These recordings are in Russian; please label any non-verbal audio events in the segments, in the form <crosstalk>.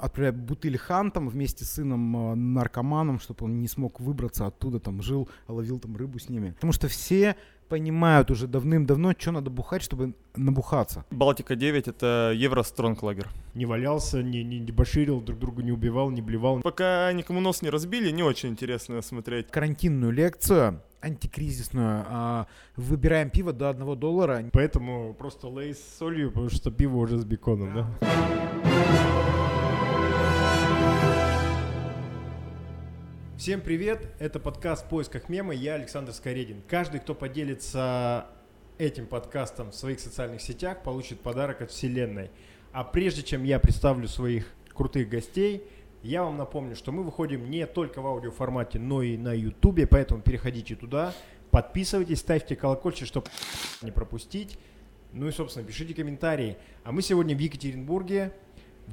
отправляют бутыль там вместе с сыном э, наркоманом, чтобы он не смог выбраться оттуда, там жил, ловил там рыбу с ними. Потому что все понимают уже давным-давно, что надо бухать, чтобы набухаться. Балтика 9 это Евро Стронг лагер. Не валялся, не, не дебоширил, друг друга не убивал, не блевал. Пока никому нос не разбили, не очень интересно смотреть. Карантинную лекцию антикризисную. А, выбираем пиво до 1 доллара. Поэтому просто лейс с солью, потому что пиво уже с беконом, да? Всем привет! Это подкаст «В поисках мема». Я Александр Скоредин. Каждый, кто поделится этим подкастом в своих социальных сетях, получит подарок от Вселенной. А прежде чем я представлю своих крутых гостей, я вам напомню, что мы выходим не только в аудиоформате, но и на YouTube, поэтому переходите туда, подписывайтесь, ставьте колокольчик, чтобы не пропустить. Ну и, собственно, пишите комментарии. А мы сегодня в Екатеринбурге,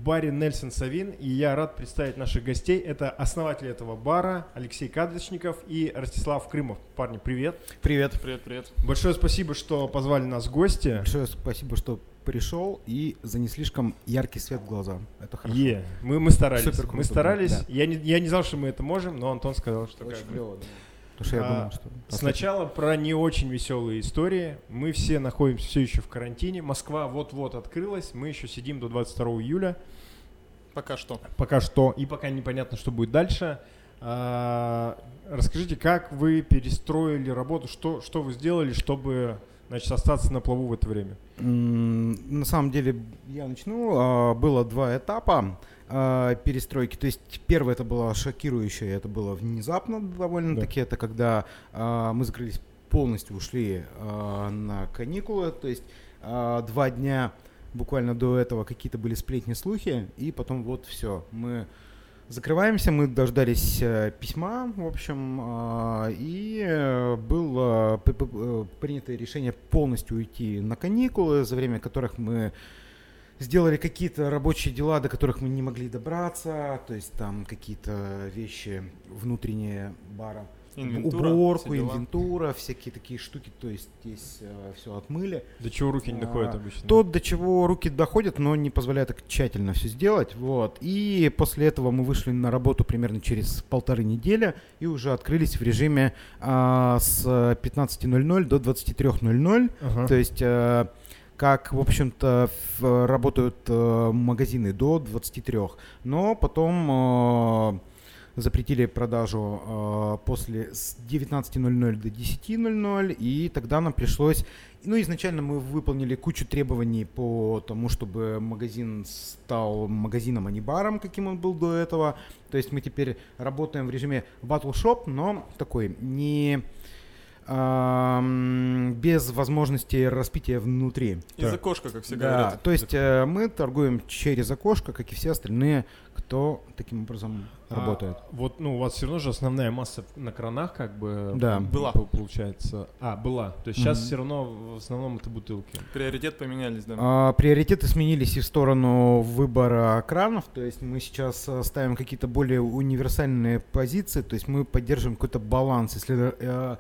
баре Нельсон Савин, и я рад представить наших гостей. Это основатель этого бара Алексей Кадрочников и Ростислав Крымов. Парни, привет. Привет. Привет, привет. Большое спасибо, что позвали нас в гости. Большое спасибо, что пришел и за не слишком яркий свет в глаза. Это хорошо. Е, мы, мы старались. Супер круто, мы старались. да. Я, не, я не знал, что мы это можем, но Антон сказал, что Очень как бы- клево. да. Потому что я А, думал, что... Сначала про не очень веселые истории. Мы все находимся все еще в карантине. Москва вот-вот открылась. Мы еще сидим до 22 июля. Пока что. Пока что. И пока непонятно, что будет дальше. А, расскажите, как вы перестроили работу? Что, что вы сделали, чтобы значит, остаться на плаву в это время? На самом деле, я начну. А, Было два этапа а, перестройки. То есть первое это было шокирующее, это было внезапно довольно-таки. Это когда а, мы закрылись полностью, ушли а, на каникулы. То есть а, два дня буквально до этого какие-то были сплетни, слухи, и потом вот все. Мы закрываемся, мы дождались э, письма, в общем, а, и э, было п- э, принято решение полностью уйти на каникулы, за время которых мы сделали какие-то рабочие дела, до которых мы не могли добраться, то есть там какие-то вещи внутренние бара. Инвентура, Уборку, все инвентура, всякие такие штуки, то есть здесь все отмыли. До чего руки не доходят А, обычно? То, до чего руки доходят, но не позволяет так тщательно все сделать. Вот. И после этого мы вышли на работу примерно через полторы недели и уже открылись в режиме а, с 15.00 до 23.00. Ага. То есть э, как, в общем-то, работают э, магазины до 23. Но потом э, запретили продажу э, после с 19.00 до 10.00, и тогда нам пришлось... Ну, изначально мы выполнили кучу требований по тому, чтобы магазин стал магазином, а не баром, каким он был до этого. То есть мы теперь работаем в режиме Battle Shop, но такой не без возможности распития внутри. Из окошка, как все Да, говорят. то есть э, мы торгуем через окошко, как и все остальные, кто таким образом А, работает. вот, ну, у вас все равно же основная масса на кранах, как бы, Да. Была. по- получается. А, была. То есть сейчас Мгм. все равно в основном это бутылки. Приоритет поменялись, да. А, приоритеты сменились и в сторону выбора кранов, то есть мы сейчас э, ставим какие-то более универсальные позиции, то есть мы поддерживаем какой-то баланс. Если э,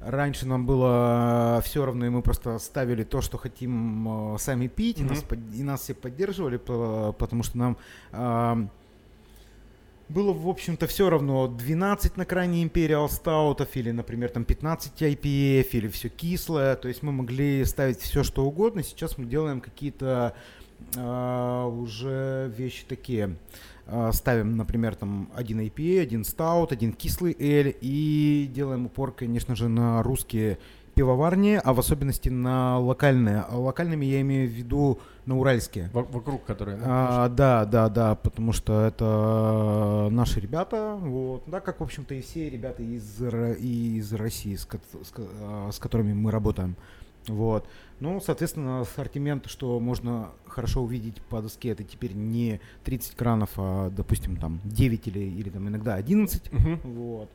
раньше нам было все равно, и мы просто ставили то, что хотим э, сами пить, и, Мгм. нас, и нас все поддерживали, по- потому что нам ам, было, в общем-то, все равно 12 на крайне Imperial стаутов или, например, там 15 IPF или все кислое. То есть мы могли ставить все, что угодно. Сейчас мы делаем какие-то а, уже вещи такие. А, ставим, например, там один IPA, один стаут, один кислый эль и делаем упор, конечно же, на русские пивоварни, а в особенности на локальные. А локальными я имею в виду на уральские. Во- вокруг которой. да, А, да, да, да, потому что это наши ребята, вот, да, как, в общем-то, и все ребята из, из России, с, с а, с которыми мы работаем. Вот. Ну, соответственно, ассортимент, что можно хорошо увидеть по доске, это теперь не 30 кранов, а, допустим, там 9 или, или там иногда 11. Мгм. Вот.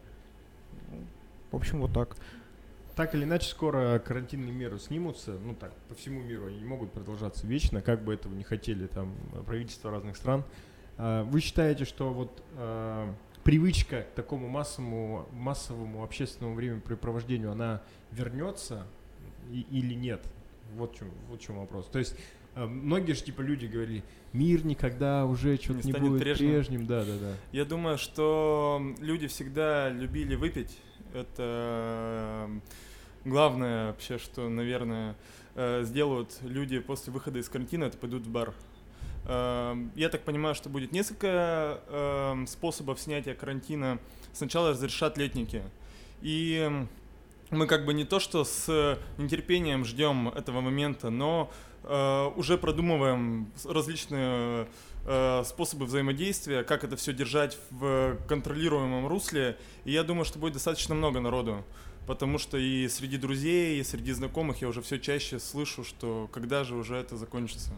В общем, вот так. Так или иначе, скоро карантинные меры снимутся. Ну так, по всему миру они не могут продолжаться вечно, как бы этого не хотели там правительства разных стран. А, Вы считаете, что вот а, привычка к такому массовому, массовому общественному времяпрепровождению, она вернется и- или нет? Вот в чем, вот в чем вопрос. То есть А, Многие же, типа, люди говорили, мир никогда уже что-то Не не, будет прежним». прежним. Да, да, да. Я думаю, что люди всегда любили выпить. Это э, главное вообще, что, наверное, э, сделают люди после выхода из карантина, это пойдут в бар. Э, Я так понимаю, что будет несколько э, способов снятия карантина. Сначала разрешат летники. И мы как бы не то что с нетерпением ждем этого момента, но э, уже продумываем различные э, способы взаимодействия, как это все держать в контролируемом русле. И я думаю, что будет достаточно много народу. Потому что и среди друзей, и среди знакомых я уже все чаще слышу, что когда же уже это закончится.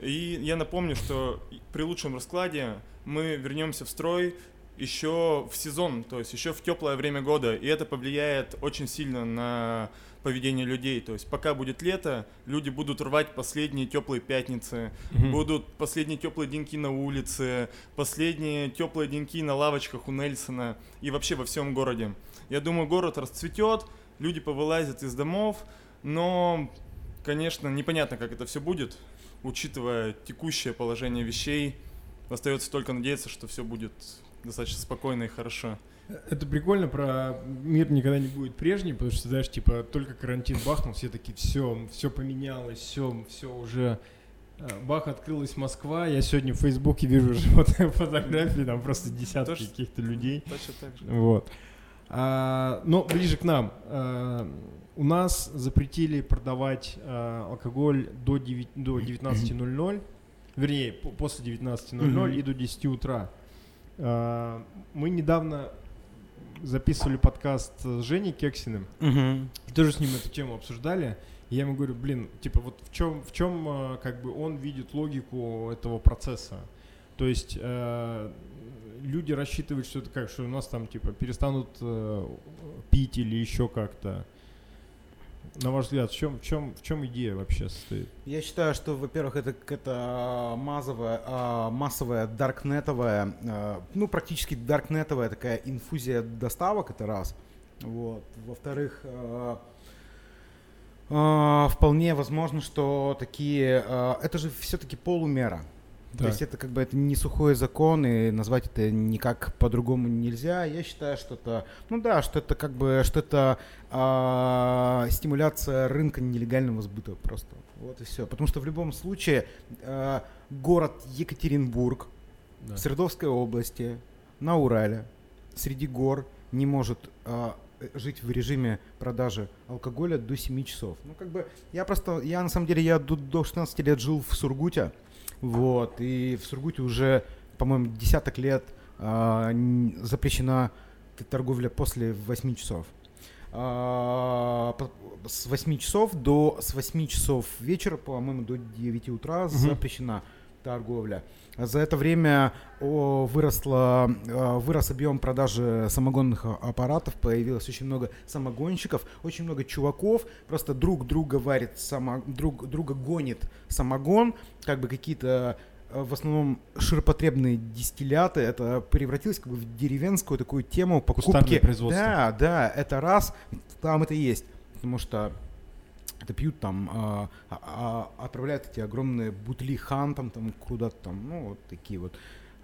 И я напомню, что при лучшем раскладе мы вернемся в строй еще в сезон, то есть еще в теплое время года, и это повлияет очень сильно на поведение людей. То есть пока будет лето, люди будут рвать последние теплые пятницы, будут последние теплые деньки на улице, последние теплые деньки на лавочках у Нельсона и вообще во всем городе. Я думаю, город расцветет, люди повылазят из домов, но, конечно, непонятно, как это все будет, учитывая текущее положение вещей. Остается только надеяться, что все будет достаточно спокойно и хорошо. Это прикольно про мир никогда не будет прежним, потому что, знаешь, типа, только карантин бахнул, все такие, все, все поменялось, все, все уже... э, Бах, открылась Москва, я сегодня в Фейсбуке вижу <laughs> уже фото- фотографии, там просто десятки каких-то людей. Точно так же. Вот. А, но ближе к нам. А, у нас запретили продавать а, алкоголь до, 9 до 19.00, вернее, по- после 19.00 Мгм. и до 10 утра. А, мы недавно записывали подкаст с Женей Кексиным, и тоже с ним эту тему обсуждали. И я ему говорю, блин, типа вот в чем, в чем э, как бы он видит логику этого процесса. То есть э, люди рассчитывают, что это как, что у нас там типа перестанут э, пить или еще как-то. На ваш взгляд, в чем, в чем, в чем идея вообще состоит? Я считаю, что, во-первых, это какая-то мазовая, а, массовая даркнетовая, а, ну, практически даркнетовая такая инфузия доставок, это раз. Вот. Во-вторых, а, а, вполне возможно, что такие... а, это же все-таки полумера. То есть это как бы это не сухой закон, и назвать это никак по-другому нельзя. Я считаю, что это, ну да, что это как бы, что это а, стимуляция рынка нелегального сбыта просто. Вот и все. Потому что в любом случае а, город Екатеринбург Да. в Свердловской области, на Урале, среди гор не может э, жить в режиме продажи алкоголя до 7 часов. Ну, как бы, я просто, я на самом деле, я до, до 16 лет жил в Сургуте, вот, и в Сургуте уже, по-моему, десяток лет н- запрещена торговля после 8 часов. По- с 8 часов до с 8 часов вечера, по-моему, до 9 утра запрещена торговля. За это время выросло, э, вырос объем продажи самогонных аппаратов, появилось очень много самогонщиков, очень много чуваков, просто друг друга варит, само, друг друга гонит самогон, как бы какие-то э, в основном ширпотребные дистилляты, это превратилось как бы в деревенскую такую тему покупки. Кустарное производство. Да, да, это раз, там это есть, потому что это пьют там, а, а- а- отправляют эти огромные бутыли хантом там куда-то там, ну вот такие вот.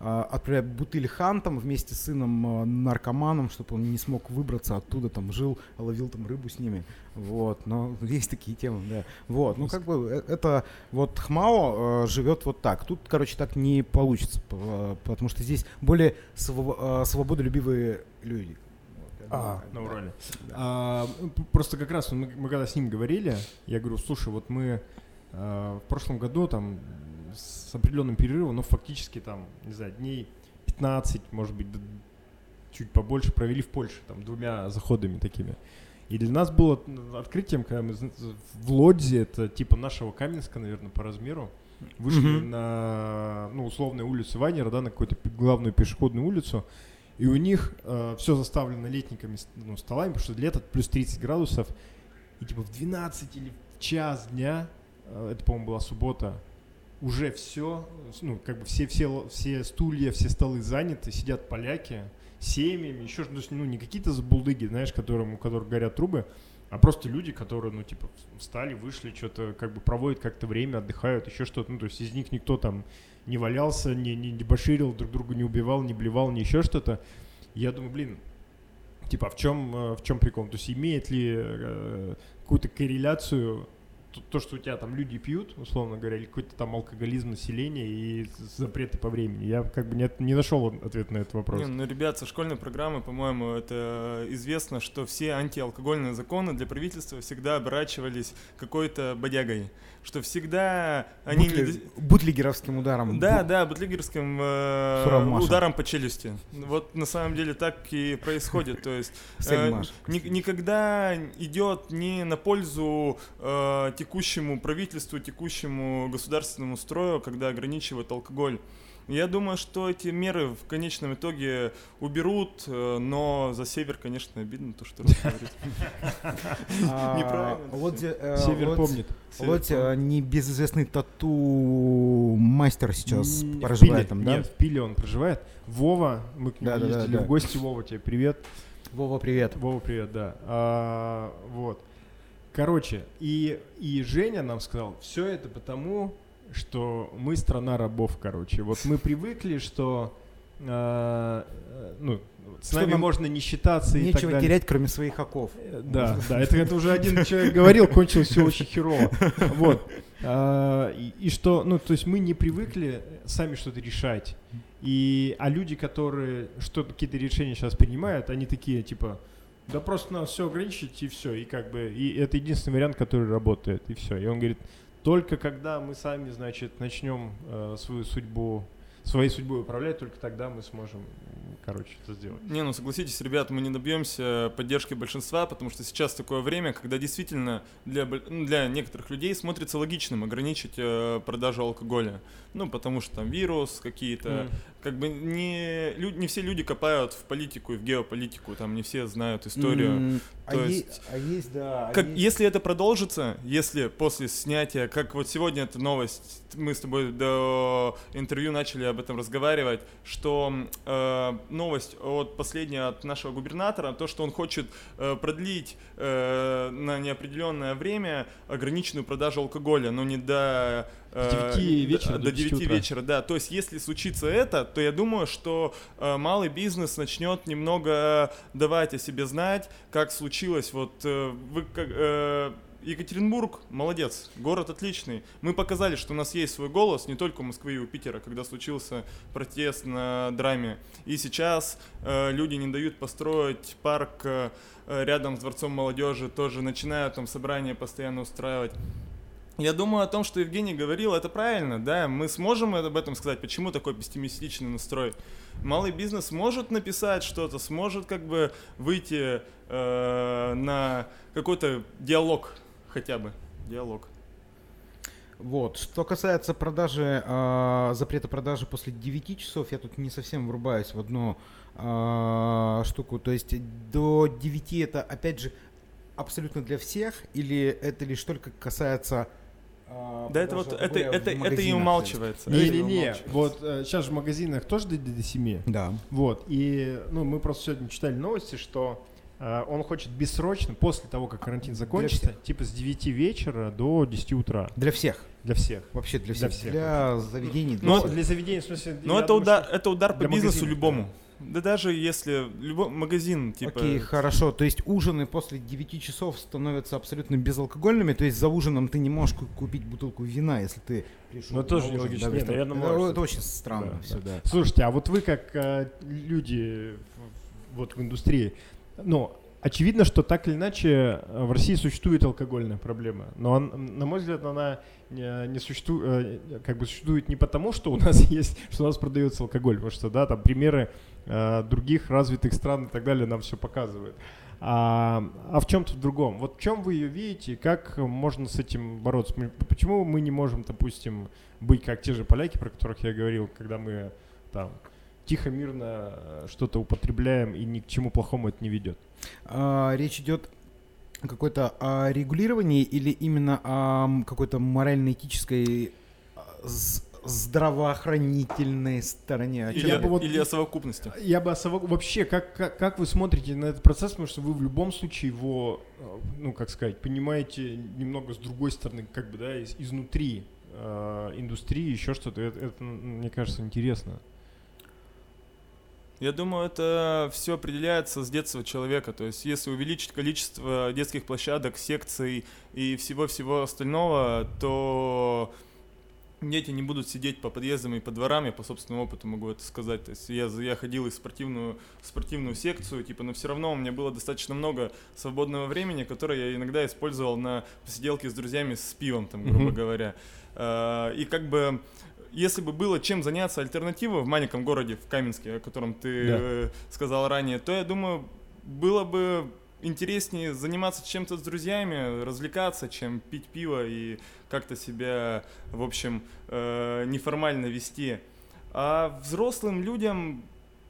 А, отправляют бутыль хантом вместе с сыном а, наркоманом, чтобы он не смог выбраться оттуда, там жил, ловил там рыбу с ними. Вот, но <laughs> есть такие темы, да. Вот, ну как бы э, это вот Хмао э, живет вот так. Тут, короче, так не получится, потому что здесь более сво- э, свободолюбивые люди. А, на да. Урале. А, п- просто как раз мы, мы когда с ним говорили, я говорю, слушай, вот мы а, в прошлом году там с определенным перерывом, ну фактически там, не знаю, дней 15, может быть, чуть побольше провели в Польше, там, двумя заходами такими. И для нас было открытием, когда мы в Лодзе, это типа нашего Каменска, наверное, по размеру, вышли Мгм. на, ну, условной улице Ванера, да, на какую-то главную пешеходную улицу, и у них все заставлено летниками, ну, столами, потому что лето плюс 30 градусов, и типа в 12 или в час дня, э, это, по-моему, была суббота, уже все, ну, как бы все, все, все стулья, все столы заняты, сидят поляки, семьями, еще, ну, не какие-то забулдыги, знаешь, которым, у которых горят трубы, а просто люди, которые, ну, типа, встали, вышли, что-то как бы проводят как-то время, отдыхают, еще что-то. Ну, то есть из них никто там не валялся, не, не дебоширил, друг друга не убивал, не блевал, не еще что-то. Я думаю, блин, типа, а в чем, э, в чем прикол? То есть имеет ли э, какую-то корреляцию то, что у тебя там люди пьют, условно говоря, или какой-то там алкоголизм населения и запреты по времени. Я как бы не, не нашел ответ на этот вопрос. Не, ну, ребят, со школьной программы, по-моему, это известно, что все антиалкогольные законы для правительства всегда оборачивались какой-то бодягой что всегда они... Бутли... Не... Бутлигеровским ударом. Да, да, бутлигерским э, ударом по челюсти. Вот на самом деле так и происходит. То есть <laughs> э, ни, никогда идет не на пользу э, текущему правительству, текущему государственному строю, когда ограничивают алкоголь. Я думаю, что эти меры в конечном итоге уберут, э, но за север, конечно, обидно то, что говорит. <laughs> А, Неправильно. Э, север помнит. Вот э, небезызвестный тату-мастер сейчас проживает там, да? Нет, в Пиле он проживает. Вова, мы к нему ездили в гости. Вова, тебе привет. Вова, привет. Вова, привет, да. А, вот. Короче, и, и Женя нам сказал, все это потому, что мы страна рабов, короче. Вот мы привыкли, что э, ну, с нами можно не считаться и так далее. терять, кроме своих оков. Э, да, да, это, это уже один <laughs> человек говорил, кончилось все очень херово. Вот. А, и, и что, ну, то есть мы не привыкли сами что-то решать. И, а люди, которые что какие-то решения сейчас принимают, они такие, типа, да просто надо все ограничить и все. И как бы, и это единственный вариант, который работает, и все. И он говорит, только когда мы сами, значит, начнем э, свою судьбу, своей судьбой управлять, только тогда мы сможем, короче, это сделать. Не, ну согласитесь, ребят, мы не добьемся поддержки большинства, потому что сейчас такое время, когда действительно для, ну, для некоторых людей смотрится логичным ограничить э, продажу алкоголя. Ну, потому что там вирус, какие-то mm как бы не, не все люди копают в политику и в геополитику, там не все знают историю. Mm, То а есть, а есть, да. А как, есть... Если это продолжится, если после снятия, как вот сегодня эта новость, мы с тобой до интервью начали об этом разговаривать, что э, новость от последняя от нашего губернатора, то, что он хочет э, продлить э, на неопределенное время ограниченную продажу алкоголя, но не до с 9 э, вечера до, до 9 утра. вечера, да. То есть, если случится это, то я думаю, что э, малый бизнес начнет немного давать о себе знать, как случилось. Вот э, вы как. Э, Екатеринбург молодец, город отличный. Мы показали, что у нас есть свой голос, не только у Москвы и у Питера, когда случился протест на драме. И сейчас э, люди не дают построить парк э, рядом с Дворцом молодежи, тоже начинают там собрания постоянно устраивать. Я думаю о том, что Евгений говорил, это правильно, да, мы сможем об этом сказать, почему такой пессимистичный настрой. Малый бизнес может написать что-то, сможет как бы выйти э, на какой-то диалог хотя бы, диалог. Вот. Что касается продажи, э, запрета продажи после 9 часов, я тут не совсем врубаюсь в одну э, штуку. То есть до 9 это, опять же, абсолютно для всех, или это лишь только касается а, да, это вот это, это, это и умалчивается. Не-не-не, вот э, сейчас же в магазинах тоже до, до 7. Да. Вот, и ну, мы просто сегодня читали новости, что э, он хочет бессрочно, после того, как карантин закончится, типа с 9 вечера до 10 утра. Для всех. Для всех. Вообще для всех. Для, всех. для заведений. Для, ну, для заведений, в смысле... Ну, это, удар, это удар по бизнесу любому. Да. Да даже если любой магазин, типа... Окей, хорошо. То есть ужины после 9 часов становятся абсолютно безалкогольными, то есть за ужином ты не можешь купить бутылку вина, если ты пришел Ну тоже нелогично. Да, Нет, наверное, это, может. это очень странно да, все, да. да. Слушайте, а вот вы как э, люди вот в индустрии, ну, очевидно, что так или иначе э, в России существует алкогольная проблема, но, на мой взгляд, она не, существует, э, как бы существует не потому, что у нас <laughs> есть, что у нас продается алкоголь, потому что, да, там примеры Э, других развитых стран и так далее нам все показывает. А, а в чем-то в другом. Вот в чем вы ее видите, как можно с этим бороться? Почему мы не можем, допустим, быть как те же поляки, про которых я говорил, когда мы там тихо, мирно э, что-то употребляем и ни к чему плохому это не ведет? А, речь идет какое-то о регулировании или именно о какой-то морально-этической здравоохранительной стороне. Или, Я бы вот- или о совокупности. Я бы особо... Вообще, как, как, как вы смотрите на этот процесс, потому что вы в любом случае его, э, ну, как сказать, понимаете немного с другой стороны, как бы, да, из- изнутри э, индустрии, еще что-то. Это, это, мне кажется, интересно. Я думаю, это все определяется с детства человека. То есть, если увеличить количество детских площадок, секций и всего-всего остального, то дети не будут сидеть по подъездам и по дворам. Я по собственному опыту могу это сказать. То есть, я, я ходил в спортивную, в спортивную секцию, типа, но все равно у меня было достаточно много свободного времени, которое я иногда использовал на посиделке с друзьями с пивом, там, грубо Мгм. говоря. А, И как бы если бы было чем заняться альтернатива в маленьком городе, в Каменске, о котором ты Да. э, сказал ранее, то я думаю, было бы интереснее заниматься чем-то с друзьями, развлекаться, чем пить пиво и как-то себя, в общем, э, неформально вести. А взрослым людям,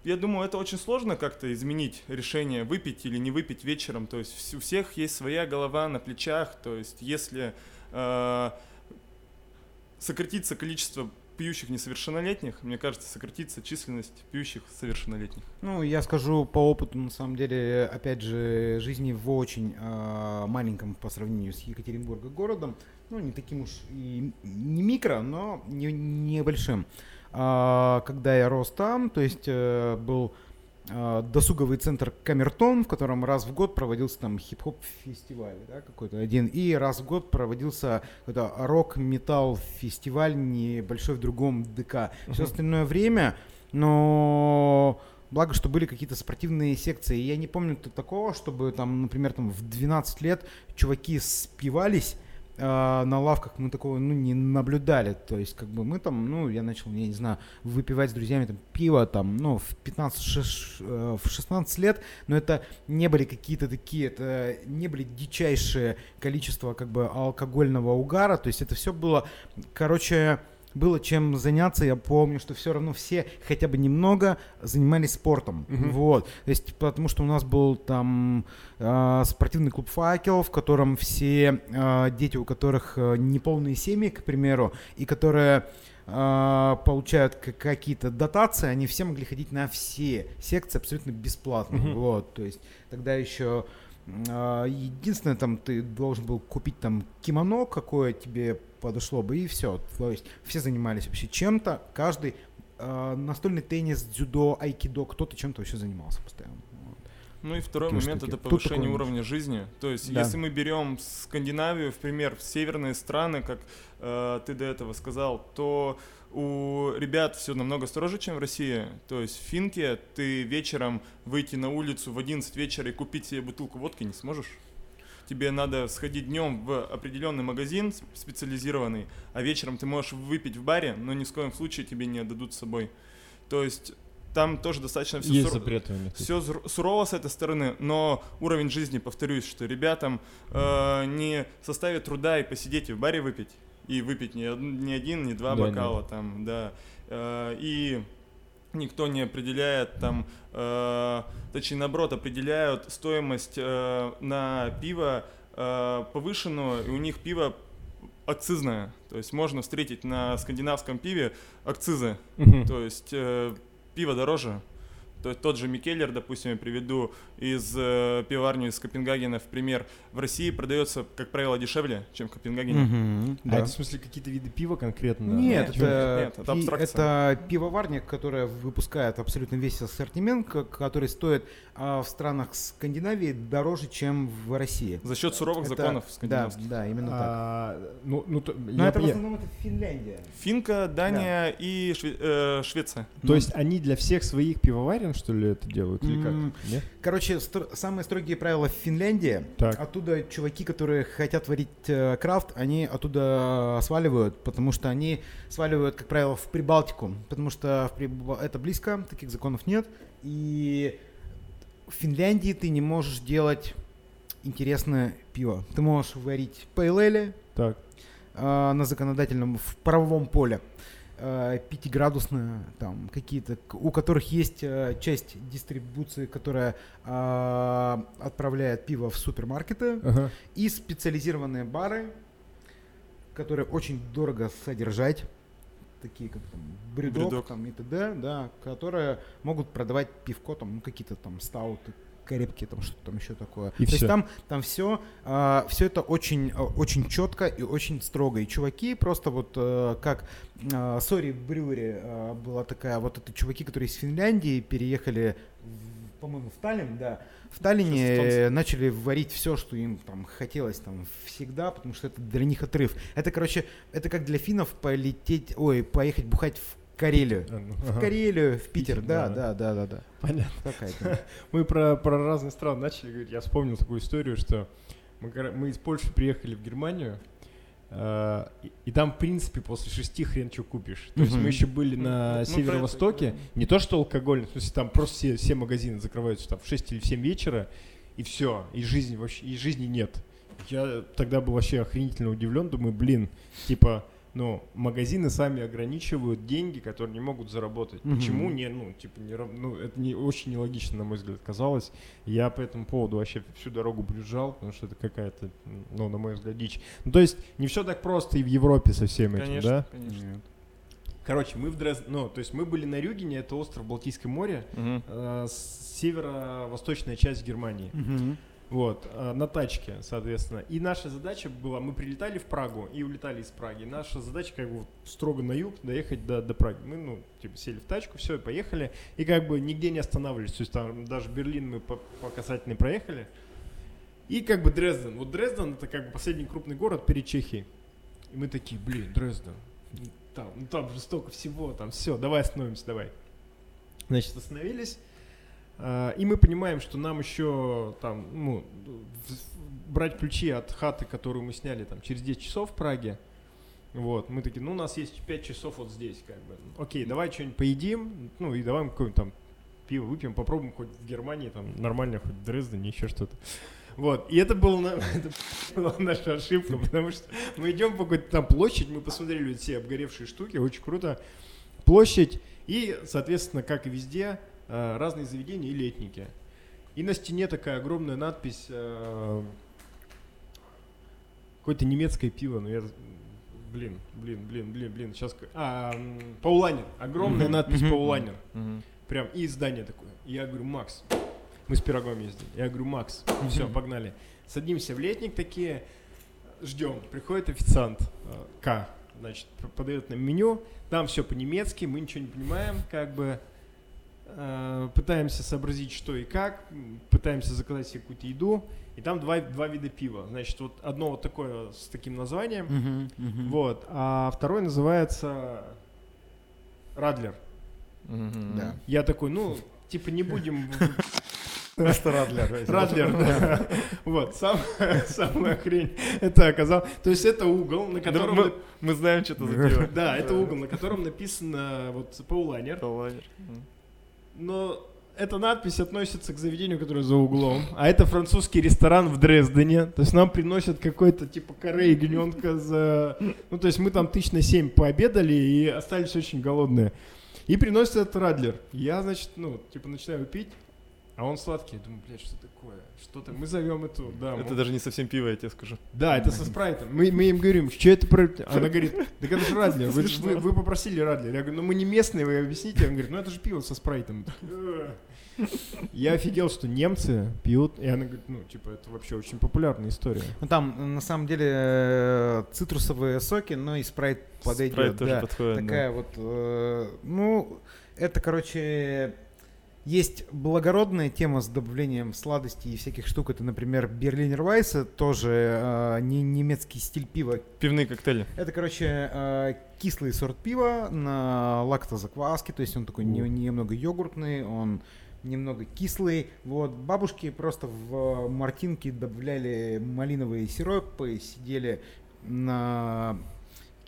я думаю, это очень сложно как-то изменить решение, выпить или не выпить вечером. То есть у всех есть своя голова на плечах. То есть если э, сократится количество пьющих несовершеннолетних, мне кажется, сократится численность пьющих совершеннолетних. Ну, я скажу по опыту, на самом деле, опять же, жизни в очень а, маленьком по сравнению с Екатеринбургом городом, ну, не таким уж и не микро, но не, небольшим. А, когда я рос там, то есть э, был досуговый центр Камертон, в котором раз в год проводился там хип-хоп фестиваль, да, какой-то один, и раз в год проводился какой-то рок-металл фестиваль небольшой в другом ДК. Все Мгм. остальное время, но благо, что были какие-то спортивные секции. Я не помню такого, чтобы там, например, там в 12 лет чуваки спивались а, на лавках мы такого ну, не наблюдали. То есть, как бы мы там, ну, я начал, я не знаю, выпивать с друзьями там пиво там, ну, в 15, шеш- э, в 16 лет, но это не были какие-то такие, это не были дичайшие количество как бы алкогольного угара, то есть это все было, короче, было чем заняться, я помню, что все равно все хотя бы немного занимались спортом, Мгм. вот, то есть потому что у нас был там э, спортивный клуб «Факел», в котором все э, дети, у которых э, неполные семьи, к примеру, и которые э, получают какие-то дотации, они все могли ходить на все секции абсолютно бесплатно, Мгм. вот, то есть тогда еще а, Единственное, там ты должен был купить там кимоно, какое тебе подошло бы, и все. То есть все занимались вообще чем-то, каждый а, настольный теннис, дзюдо, айкидо, кто-то чем-то вообще занимался постоянно. Ну и второй Такие момент штуки. это повышение такое уровня жизни. То есть, Да. если мы берем Скандинавию, в пример, северные страны, как э, ты до этого сказал, то у ребят все намного строже, чем в России. То есть в Финке ты вечером выйти на улицу в 11 вечера и купить себе бутылку водки не сможешь. Тебе надо сходить днем в определенный магазин специализированный, а вечером ты можешь выпить в баре, но ни в коем случае тебе не отдадут с собой. То есть там тоже достаточно все Есть запреты у них. все сурово с этой стороны, но уровень жизни, повторюсь, что ребятам э, не составит труда и посидеть и в баре выпить, и выпить не, не один, не два Да, бокала там, да. Э, и никто не определяет там, э, точнее наоборот, определяют стоимость э, на пиво э, повышенную, и у них пиво акцизное. То есть можно встретить на скандинавском пиве акцизы. То есть э, пиво дороже. То есть тот же Микеллер, допустим, я приведу из э, пивоварни из Копенгагена в пример. В России продается, как правило, дешевле, чем в Копенгагене. А да. это в смысле какие-то виды пива конкретно? Нет, Нет, это, нет, это пи- абстракция. это пивоварня, которая выпускает абсолютно весь ассортимент, ко- который стоит а, в странах Скандинавии дороже, чем в России. За счет суровых Это- законов Да, скандинавских. да, именно так. А, ну, ну, то, Но я- это в я- основном это Финляндия. Финка, Дания и Шве- э, Швеция. То есть они для всех своих пивоварен, что ли, это делают? Или как? Нет? Короче, стр- самые строгие правила в Финляндии. Так. Оттуда чуваки, которые хотят варить э, крафт, они оттуда сваливают, потому что они сваливают, как правило, в Прибалтику, потому что в Прибал- это близко, таких законов нет. И в Финляндии ты не можешь делать интересное пиво. Ты можешь варить пейлели Так. э, на законодательном, в правовом поле. Э, Пятиградусное, там какие-то, у которых есть э, часть дистрибуции, которая а, отправляет пиво в супермаркеты, Ага. и специализированные бары, которые очень дорого содержать. такие как там бредок, Бредок. там и т.д., да, которые могут продавать пивко, там, ну, какие-то там стауты, крепкие, там что-то там еще такое. И То всё. есть там, там все, все это очень, э, очень четко и очень строго. И чуваки просто вот э, как э, Сори Брюри э, была такая, вот это чуваки, которые из Финляндии переехали, по-моему, в Таллин, да. В Таллине э, начали варить все, что им там хотелось там всегда, потому что это для них отрыв. Это, короче, это как для финнов полететь, ой, поехать бухать в Карелию. А, ну, В ага. Карелию, в Питер, Питер, да, да, да, да, да, да. Понятно. <laughs> Мы про, про разные страны начали говорить. Я вспомнил такую историю, что мы, из Польши приехали в Германию, э, и, и там, в принципе, после шести хрен что купишь. То есть мы еще были Ну, на ну, северо-востоке. Не то, что алкоголь, в смысле, там просто все, все магазины закрываются там в 6 или в 7 вечера, и все, и жизни вообще, и жизни нет. Я тогда был вообще охренительно удивлен, думаю, блин, типа, ну, магазины сами ограничивают деньги, которые не могут заработать. Мгм. Почему не, ну, типа, не, ну, это не очень нелогично, на мой взгляд, казалось. Я по этому поводу вообще всю дорогу брюзжал, потому что это какая-то, ну, на мой взгляд, дичь. Ну, то есть, не все так просто и в Европе со всем этим, Конечно, да? конечно. Короче, мы в Дрезд... ну, то есть мы были на Рюгене, это остров Балтийское море, Мгм. э, северо-восточная часть Германии. Мгм. Вот, э, на тачке, соответственно. И наша задача была, мы прилетали в Прагу и улетали из Праги. Наша задача как бы строго на юг доехать до, до Праги. Мы, ну, типа, сели в тачку, все, поехали. И как бы нигде не останавливались. То есть там даже Берлин мы по, по касательной проехали. И как бы Дрезден. Вот Дрезден это как бы последний крупный город перед Чехией. И мы такие, блин, Дрезден. Там, ну, там же столько всего, там все, давай остановимся, давай. Значит, остановились. А, И мы понимаем, что нам еще там, ну, брать ключи от хаты, которую мы сняли там через 10 часов в Праге. Вот, мы такие, ну, у нас есть 5 часов вот здесь, как бы. Окей, давай что-нибудь поедим, ну, и давай какое-нибудь там пиво выпьем, попробуем хоть в Германии, там, нормально, хоть в Дрездене, еще что-то. Вот, и это, был, <laughs> это наша ошибка, потому что мы идем по какой-то там площадь, мы посмотрели все обгоревшие штуки, очень круто. Площадь, и, соответственно, как и везде, разные заведения и летники. И на стене такая огромная надпись, э, какое-то немецкое пиво, но я, блин, блин, блин, блин, блин, сейчас, а, м, Пауланер, огромная надпись. Пауланер, Мгм. прям, и издание такое. И я говорю, Макс, мы с пирогом ездили, я говорю, Макс, все, погнали. Садимся в летник такие, ждем, приходит официант, э, К, значит, подает нам меню, там все по-немецки, мы ничего не понимаем, как бы э, пытаемся сообразить, что и как, пытаемся заказать себе какую-то еду, и там два, два вида пива. Значит, вот одно вот такое с таким названием, Мгм, мгм. вот, а второй называется Радлер. Мгм. Да. Я такой, ну, типа не будем... <laughs> Просто Радлер. Радлер, да. <laughs> Вот, сам, <laughs> самая хрень это оказалось. То есть это угол, на котором... мы, мы знаем, что это за пиво. Да, это угол, на котором написано вот Паулайнер. Паулайнер. Но эта надпись относится к заведению, которое за углом. А это французский ресторан в Дрездене. То есть нам приносят какой-то типа каре ягненка за... Ну, то есть мы там тысяч на семь пообедали и остались очень голодные. И приносят этот Радлер. Я, значит, ну, типа начинаю пить, а он сладкий. Я думаю, блядь, что такое? Что так? Мы зовем эту, да. Это даже не совсем пиво, я тебе скажу. Да, это со спрайтом. Мы, мы им говорим, что это про... Она говорит, так это же Радлер. Вы, вы- вы попросили Радлер. Я говорю, ну мы не местные, вы объясните. Он говорит, ну это же пиво со спрайтом. Я офигел, что немцы пьют. И она говорит, ну, типа, это вообще очень популярная история. Ну там на самом деле э, цитрусовые соки, но и спрайт подойдет. Спрайт тоже да. подходит. да. Такая вот, э, ну, это, короче, есть благородная тема с добавлением сладостей и всяких штук. Это, например, Берлинер Вайса, тоже э, не немецкий стиль пива. Пивные коктейли. Это, короче, э, кислый сорт пива на лактозакваске, то есть он такой не- немного йогуртный, он немного кислый. Вот бабушки просто в мартинки добавляли малиновые сиропы, сидели на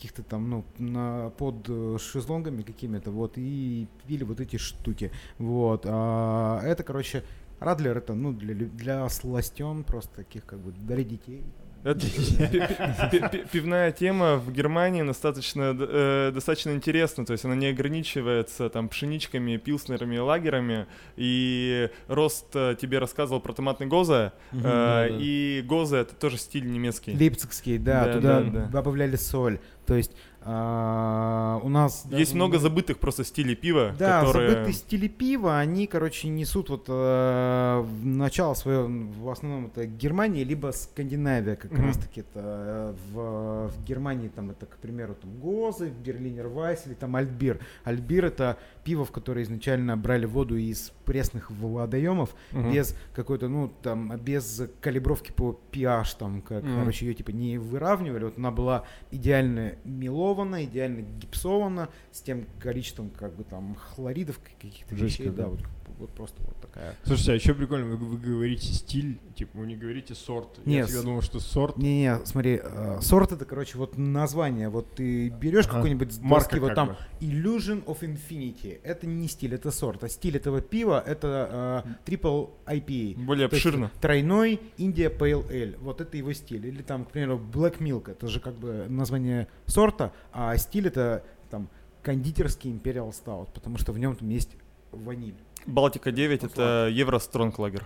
каких-то там, ну, на, под э, шезлонгами какими-то, вот, и пили вот эти штуки. Вот. А это, короче, Радлер это, ну, для, для сластен просто таких, как бы, для детей. <laughs> Пивная тема в Германии достаточно, э, достаточно интересна, то есть она не ограничивается там пшеничками, пилснерами, лагерами, и Рост э, тебе рассказывал про томатный гоза, э, да, да. и гоза это тоже стиль немецкий. Лейпцигский, да, Да, туда да, да. добавляли соль. То есть А, у нас есть даже много забытых просто стилей пива, да, которые забытые стили пива, они, короче, несут вот э, начало свое, в основном это Германия, либо Скандинавия, как Мгм. раз таки это э, в, в Германии там это, к примеру, там Гозы, Берлинер Вайс или там Альтбир. Альтбир это пиво, в которое изначально брали воду из пресных водоемов, Мгм. без какой-то, ну, там, без калибровки по pH, там, как, Мгм. короче, ее, типа, не выравнивали, вот она была идеально мелована, идеально гипсована, с тем количеством, как бы, там, хлоридов, каких-то вещей, да, вот, вот просто вот такая. Слушайте, а еще прикольно, вы, вы говорите стиль, типа, вы не говорите сорт. Я Нет, всегда с- думал, что сорт. Не-не, смотри, э, сорт это, короче, вот название, вот ты берешь Ага. какой-нибудь доски, вот как там бы. Illusion of Infinity, это не стиль, это сорт, а стиль этого пива это э, Triple IPA. более То есть обширно. Тройной Индия Pale Ale. Вот это его стиль. Или там, к примеру, Black Milk. Это же как бы название сорта, а стиль это там кондитерский Imperial Stout, потому что в нем там есть ваниль. Балтика 9 Вот это <laughs> Евро Стронглагер.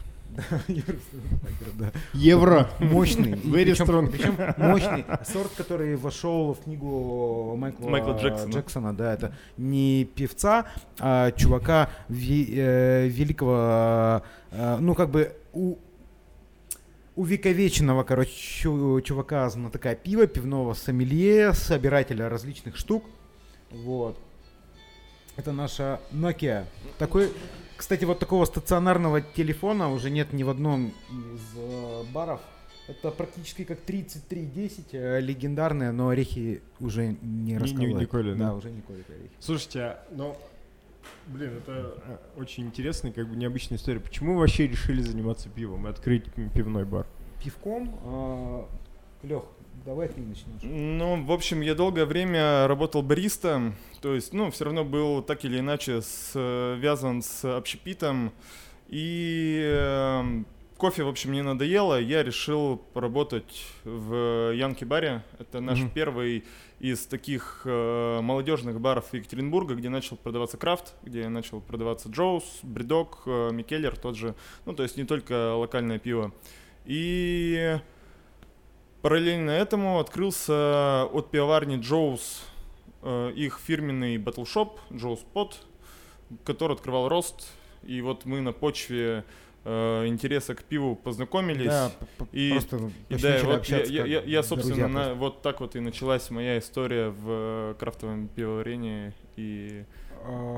Да. Евро. Мощный. Very strong. причем <laughs> мощный. Сорт, который вошел в книгу Майкла, Майкла Джексона. Джексона. Да, это не певца, а чувака э, великого, э, ну как бы у увековеченного, короче, чу- чувака, знатока пива, пивного сомелье, собирателя различных штук. Вот. Это наша Nokia. Такой, кстати, вот такого стационарного телефона уже нет ни в одном из э, баров. Это практически как 3310, э, легендарная, но орехи уже не не раскололи. колят, да? да, уже не колят орехи. Слушайте, а, ну, блин, это э, очень интересная, как бы необычная история. Почему вы вообще решили заниматься пивом и открыть пивной бар? Пивком, Лех, давай ты начнешь. Ну, в общем, я долгое время работал бариста, то есть, ну, все равно был так или иначе связан с общепитом, и э, кофе, в общем, мне надоело, я решил поработать в Янки баре, это наш Мгм. первый из таких э, молодежных баров Екатеринбурга, где начал продаваться крафт, где начал продаваться Джоус, Бредок, э, Микеллер тот же, ну, то есть не только локальное пиво. И Параллельно этому открылся от пивоварни Джоус э, их фирменный батлшоп Джоус Pot, который открывал рост. И вот мы на почве э, интереса к пиву познакомились. Да, и- просто И да, вот я, я- я- я, собственно, на- вот так вот и началась моя история в э, крафтовом пивоварении. И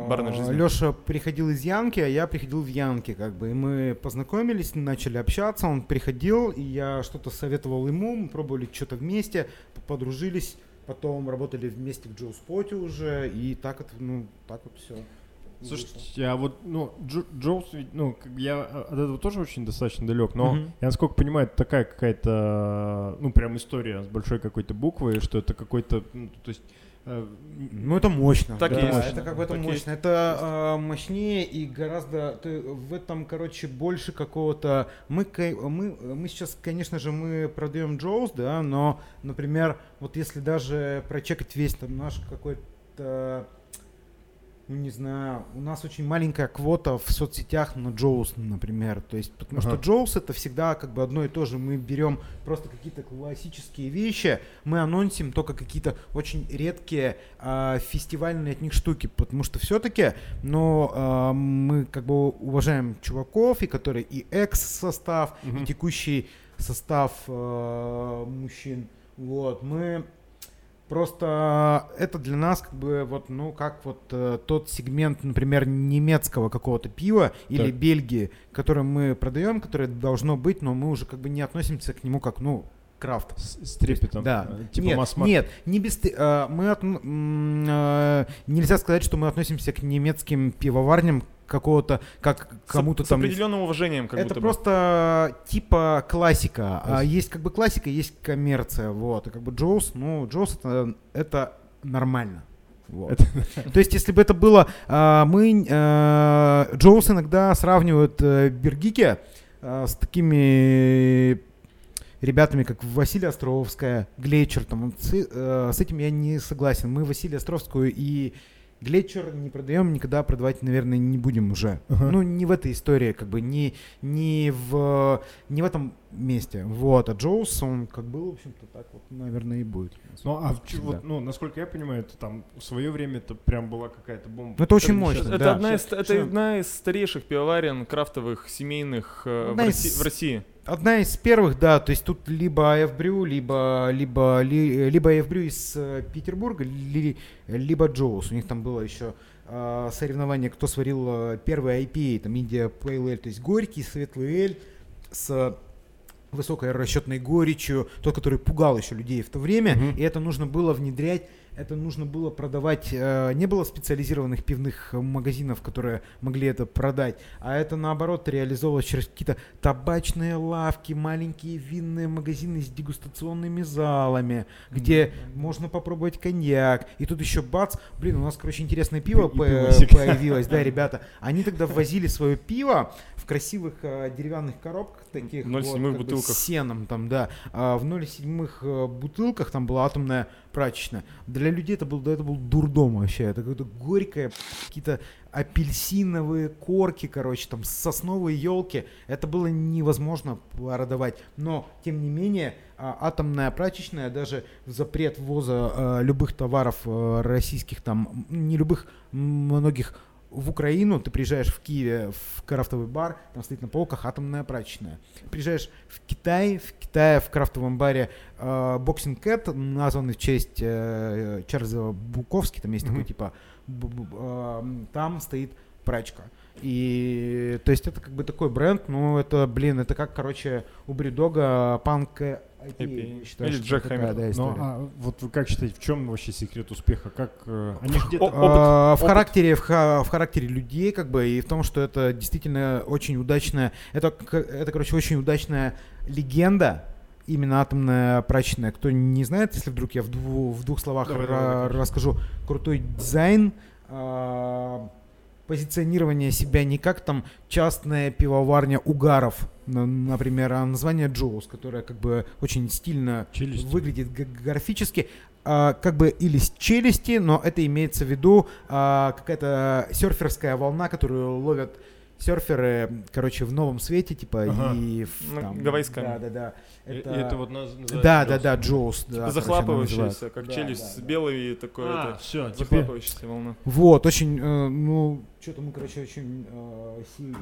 барной жизни. Леша приходил из Янки, а я приходил в Янки, как бы. И мы познакомились, начали общаться. Он приходил, и я что-то советовал ему. Мы пробовали что-то вместе, подружились. Потом работали вместе в Джоу Споте уже. И так это, ну, так вот все. Слушайте, а вот, ну, Джо- Джоус, ну, как бы я от этого тоже очень достаточно далек, но Мгм. я, насколько понимаю, это такая какая-то, ну, прям история с большой какой-то буквой, что это какой-то, ну, то есть... э, Ну, это мощно. Так да, есть. Это как бы это Так мощно. Это а, мощнее и гораздо ты в этом, короче, больше какого-то. Мы, мы, мы сейчас, конечно же, мы продаем Jaws, да, но, например, вот если даже прочекать весь там наш какой-то ну, не знаю, у нас очень маленькая квота в соцсетях на Jaws, например. То есть, потому Ага. что Jaws это всегда как бы одно и то же. Мы берем просто какие-то классические вещи, мы анонсим только какие-то очень редкие а, фестивальные от них штуки, потому что все-таки, но а, мы как бы уважаем чуваков, и которые и экс-состав, Мгм. и текущий состав а, мужчин. Вот, мы Просто это для нас как бы вот, ну, как вот э, тот сегмент, например, немецкого какого-то пива или Так. Бельгии, который мы продаем, которое должно быть, но мы уже как бы не относимся к нему как, ну, крафт. с, с трепетом. Да. э, Типа нет, нет, не без, э, мы от- э, нельзя сказать, что мы относимся к немецким пивоварням какого-то, как кому-то с, там. с определенным уважением, как это будто бы. просто типа классика. А есть- есть как бы классика, есть коммерция. Вот. И как бы Jaws, ну, Jaws это, это нормально. Вот. То есть, если бы это было, а, мы а, Jaws иногда сравнивают э, Бергике а, с такими ребятами, как Василия Островская, Глейчер, там, с, э, с этим я не согласен. Мы Василия Островскую и Глетчер не продаем, никогда продавать, наверное, не будем уже. Ага. Ну, не в этой истории, как бы, не, не, в, не в этом месте. Вот, а Джоус, он как был, в общем-то, так вот, наверное, и будет. Ну, а в вот, ну, насколько я понимаю, это там в свое время это прям была какая-то бомба. Это очень мощно, сейчас- Это, да. одна, из, это одна из старейших пивоварен крафтовых семейных э, в, Росси- в России. Одна из первых, да, то есть тут либо Brew, либо, либо, ли- либо AF Brew из э, Петербурга, ли- либо Джоус. У них там было еще э, соревнование, кто сварил э, первый IPA, там Индия Pale Ale, то есть горький, светлый эль с высокой расчетной горечью, тот, который пугал еще людей в то время, Мгм. и это нужно было внедрять, это нужно было продавать, э, не было специализированных пивных э, магазинов, которые могли это продать, а это наоборот реализовывалось через какие-то табачные лавки, маленькие винные магазины с дегустационными залами, где можно попробовать коньяк, и тут еще бац, блин, у нас, короче, интересное пиво по- появилось, да, <laughs> ребята, они тогда ввозили свое пиво в красивых э, деревянных коробках таких, 0,7 как бы бутылках. с сеном там, да, а в 0,7 э, бутылках там была атомная прачечная. Для людей это был, это был дурдом вообще, это какое-то горькое, какие-то апельсиновые корки, короче, там сосновые елки. Это было невозможно продавать. Но, тем не менее, а, атомная прачечная, даже запрет ввоза э, любых товаров э, российских, там, не любых, многих в Украину, ты приезжаешь в Киеве в крафтовый бар, там стоит на полках атомная прачечная. Приезжаешь в Китай, в Китае в крафтовом баре э, Boxing Cat, названный в честь э, Чарльза Буковски, там есть Мгм. такой типа, э, там стоит прачка. И то есть это как бы такой бренд, ну это, блин, это как, короче, у Бридога панк э, считаю, Или Джек Хэмилтон. да, Ну, история. а вот вы как считаете, в чем вообще секрет успеха? Как э, они А, в опыт. характере в, ха- в характере людей как бы и в том что это действительно очень удачная это это короче очень удачная легенда именно атомная прачечная кто не знает если вдруг я в, дву- в двух словах Давай, давай, расскажу крутой дизайн а, позиционирование себя не как там частная пивоварня угаров на- например а название Джоус которое как бы очень стильно челюсти. выглядит графически, а, как бы или с челюсти, но это имеется в виду а, какая-то серферская волна, которую ловят серферы, короче, в новом свете, типа, Ага. и в, На там, гавайсками. Да, да, да. И- и Это, это вот наз- называется да, да, Джоус. да, Джоус. да, Типа она захлапывающаяся, как Да, челюсть да, да. белый такой А, это, все, теперь захлапывающаяся волна. Вот, очень, э, ну, что-то мы, короче, очень э, си-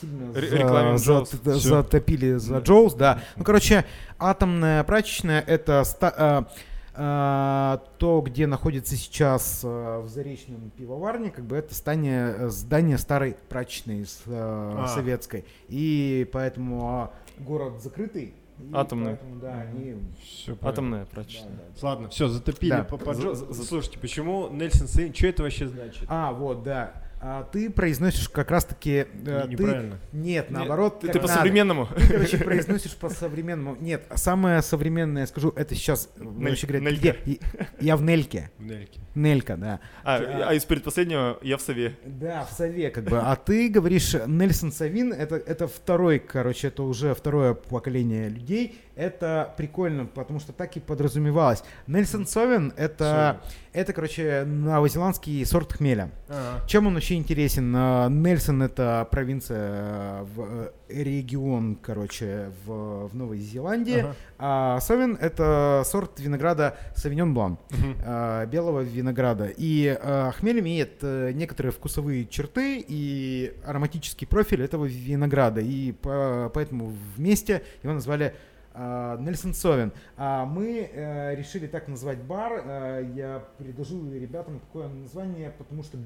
сильно Ре- за- за- затопили за Да. Джоус, да. Ну, короче, атомная прачечная это ста- э, то, где находится сейчас э, в Заречном пивоварне, как бы это здание, э, здание старой прачечной с, э, А. советской. И поэтому а, город закрытый. и Атомный. поэтому, да, они... Все Атомная да, прачечная. да. Ладно, все, затопили. Да. за- за- Слушайте, почему Нельсон Сейн, что это вообще значит? А, вот, да. А ты произносишь как раз-таки... э, Не- ты-. Нет, Нет, наоборот, Ты, как ты по-современному. Ты, короче, произносишь по-современному. Нет, самое современное, скажу, это сейчас, вообще говорят, Нелька. И- Я в Нельке. В Нельке. Нелька, да. А, Да. а из предпоследнего я в сове. Да, в Сове, как бы. А ты говоришь, Нельсон Савин, это, это второй, короче, это уже второе поколение людей. Это прикольно, потому что так и подразумевалось. Нельсон Совин, это, это, короче, новозеландский сорт хмеля. Ага. Чем он вообще интересен? А, Нельсон это провинция, э, в, э, регион, короче, в, в Новой Зеландии. Ага. А Совин это сорт винограда Савиньон Блан, а, белого винограда. И а, хмель имеет э, некоторые вкусовые черты и ароматический профиль этого винограда. И по- поэтому вместе его назвали а, Нельсон Совин. А мы э, решили так назвать бар. Э, я предложил ребятам такое название, потому что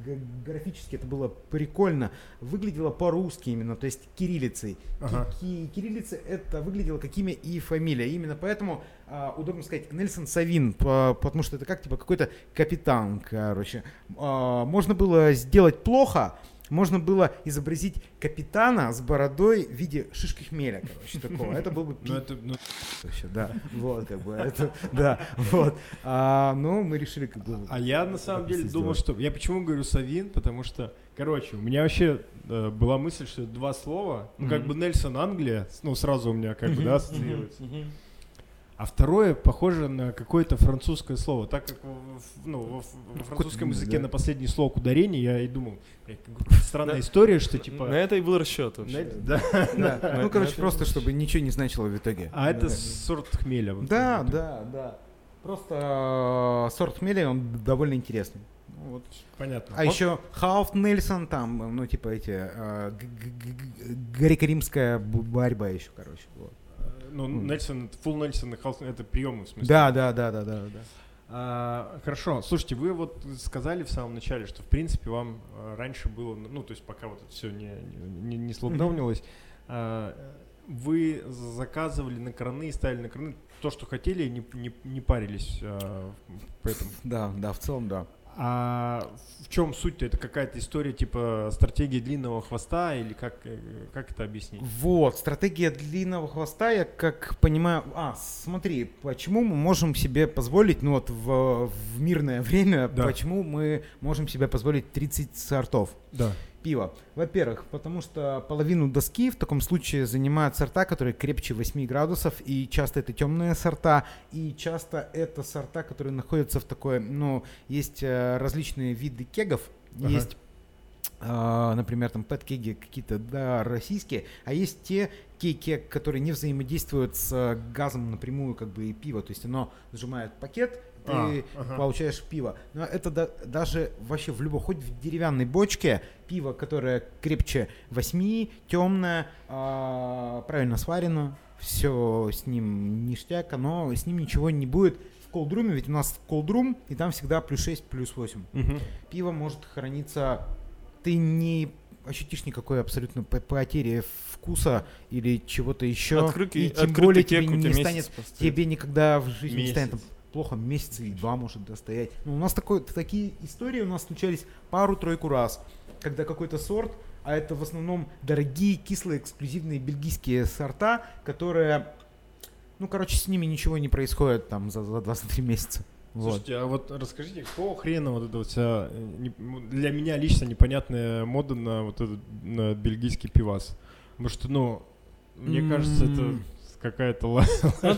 графически это было прикольно. Выглядело по-русски именно, то есть кириллицей. Ки- Ага. ки- кириллица это выглядело как имя и фамилия. Именно поэтому удобно сказать Нельсон Савин, по- потому что это как типа какой-то капитан, короче. Можно было сделать плохо, можно было изобразить капитана с бородой в виде шишки хмеля, короче, такого. Это был бы пи- Ну, это, ну, вообще, да. Вот, как бы, это, да, вот. А, ну, мы решили, как бы... А я на самом деле думал, что... Я почему говорю Савин? Потому что, короче, у меня вообще э, была мысль, что это два слова. Ну, как бы Нельсон Англия, ну, сразу у меня как бы, да, ассоциируется. А второе похоже на какое-то французское слово. Так как в, ну, во, во французском языке да. на последний слог ударение, я и думал, «Блядь, странная история, что типа... На это и был расчет вообще. Да. Ну, короче, просто чтобы ничего не значило в итоге. А это сорт хмеля. вот. Да, да, да. Просто э, сорт хмеля, он довольно интересный. Ну, вот. Понятно. А еще Хауф Нельсон, там, ну, типа эти, э, г- г- г- греко-римская борьба еще, короче. вот. Ну. Нельсон, фул Нельсон и Халс, это приемы, в смысле. Да, да, да, да, да, да. А, хорошо, слушайте, вы вот сказали в самом начале, что в принципе вам а, раньше было, ну то есть пока вот это все не, не, не слокдаунилось, а, вы заказывали на краны и ставили на краны то, что хотели, и не, не, не парились а, по этому. Да, да, в целом, да. А в чем суть-то? Это какая-то история типа стратегии длинного хвоста или как, э, как это объяснить? Вот, стратегия длинного хвоста, я как понимаю... А, смотри, почему мы можем себе позволить, ну вот в, в мирное <laughs> время, Да. почему мы можем себе позволить 30 сортов Да. Пива? Во-первых, потому что половину доски в таком случае занимают сорта, которые крепче 8 градусов, и часто это темные сорта, и часто это сорта, которые находятся в такой, ну, есть э, различные виды кегов, Ага. есть а, например, там пэт-кеги какие-то, да, российские, а есть те кейки, которые не взаимодействуют с газом напрямую, как бы и пиво, то есть оно сжимает пакет, ты А, ага. получаешь пиво. Но это да- даже вообще в любой, хоть в деревянной бочке, пиво, которое крепче 8, темное, а, правильно сварено, все с ним ништяк, но с ним ничего не будет. В колдруме, ведь у нас колдрум, и там всегда плюс 6, плюс 8 Мгм. пиво может храниться, ты не ощутишь никакой абсолютно по- потери вкуса или чего-то еще. Открытый, и тем более тебе не месяц станет, тебе никогда в жизни не станет Месяц. Плохо, месяц или два может достоять. Ну, у нас такой, такие истории у нас случались пару-тройку раз, когда какой-то сорт, а это в основном дорогие, кислые, эксклюзивные бельгийские сорта, которые, ну, короче, с ними ничего не происходит там за, за 23 месяца. Вот. Слушайте, а вот расскажите, какого хрена вот эта вот вся э, для меня лично непонятная мода на вот этот на бельгийский пивас? Потому что, ну, мне кажется, это. Какая-то ла-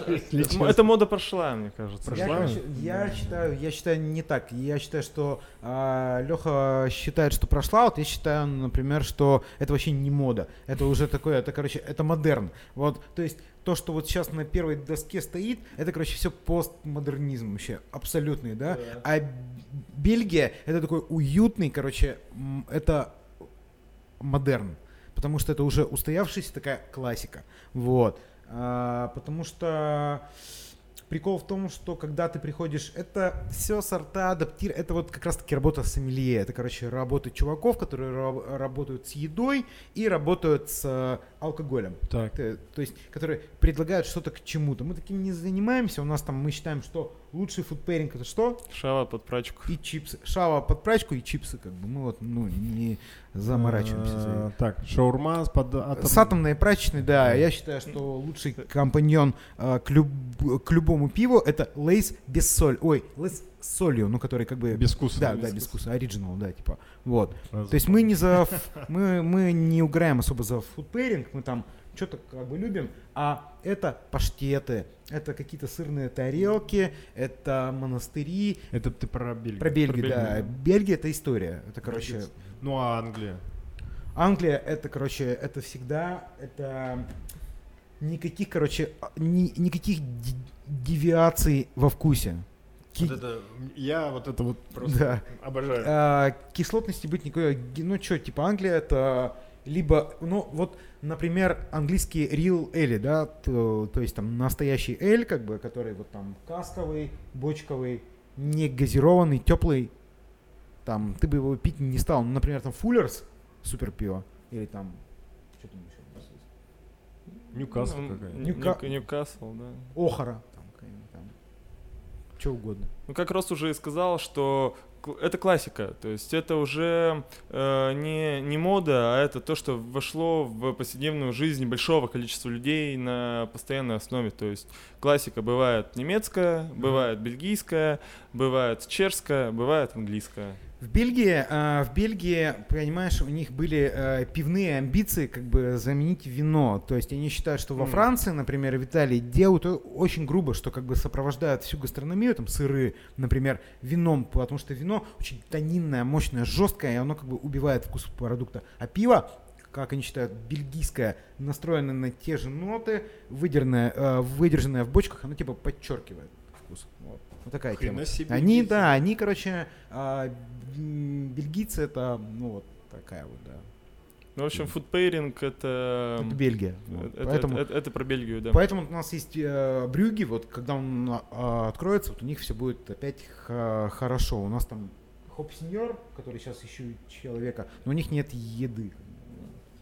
если честно. Эта мода прошла, мне кажется. Прошла? Я, считаю, я считаю не так. Я считаю, что Леха считает, что прошла. Вот я считаю, например, что это вообще не мода. Это уже такое, это, короче, это модерн. Вот, то есть то, что вот сейчас на первой доске стоит, это, короче, все постмодернизм вообще, абсолютный, да. А Бельгия это такой уютный, короче, это модерн, потому что это уже устоявшаяся такая классика, вот, А, потому что прикол в том, что когда ты приходишь, это все сорта адаптир, это вот как раз таки работа сомелье, это, короче, работа чуваков, которые ра- работают с едой и работают с э, алкоголем. Так. Т- то есть, которые предлагают что-то к чему-то. Мы таким не занимаемся. У нас там мы считаем, что лучший фудпейринг это что? Шава под прачку. И чипсы. Шава под прачку и чипсы, как бы. Мы вот ну, не заморачиваемся. за А, Так, шаурма с под атом- С атомной прачечной, да, я считаю, что лучший компаньон э, к, люб- к любому пиву это лейс без соль. Ой, лейс с солью, ну который как бы... без вкуса. да, да, без вкуса, оригинал, да, типа, вот. Раз- То есть мы не за, мы, мы не угораем особо за фудпейринг, мы там что-то как бы любим, а это паштеты, это какие-то сырные тарелки, это монастыри, Это ты про Бельгию. про Бельгию, Бельгию, да. Бельгия это история, это, короче, Ну а Англия? Англия это, короче, это всегда, это никаких, короче, ни- никаких девиаций во вкусе. Ки- Вот это, я вот это вот просто Да. обожаю. А, кислотности быть никакой. Ну что, типа Англия это либо, ну вот, например, английский real ale, да, то, то есть там настоящий эль, как бы, который вот там касковый, бочковый, не газированный, теплый, там, ты бы его пить не стал. Ну, например, там Фуллерс, супер пиво, или там, что там еще у нас есть? Ньюкасл Ну, какая. Ньюка- Ньюка- Ньюкасл, да. Охара, там, там, что угодно. Ну, как Рос уже и сказал, что это классика, то есть это уже э, не, не мода, а это то, что вошло в повседневную жизнь большого количества людей на постоянной основе. То есть классика бывает немецкая, бывает бельгийская, бывает чешская, бывает английская. В Бельгии, э, в Бельгии, понимаешь, у них были э, пивные амбиции как бы заменить вино. То есть они считают, что во. Франции, например, в Италии делают очень грубо, что как бы сопровождают всю гастрономию, там сыры, например, вином, потому что вино очень тонинное, мощное, жесткое, и оно как бы убивает вкус продукта. А пиво, как они считают, бельгийское, настроенное на те же ноты, выдержанное, э, выдержанное в бочках, оно типа подчеркивает вкус. Вот, Вот такая Хрена тема. себе Они, бельгийцы. да, они, короче, а, бельгийцы это, ну вот такая вот, да. Ну, в общем, фудпейринг это... Это Бельгия. вот. это, Поэтому, это- это про Бельгию, да. поэтому у нас есть э, брюги, вот когда он а, откроется, вот у них все будет опять х- хорошо. У нас там хоп сеньор, который сейчас ищу человека, но у них нет еды.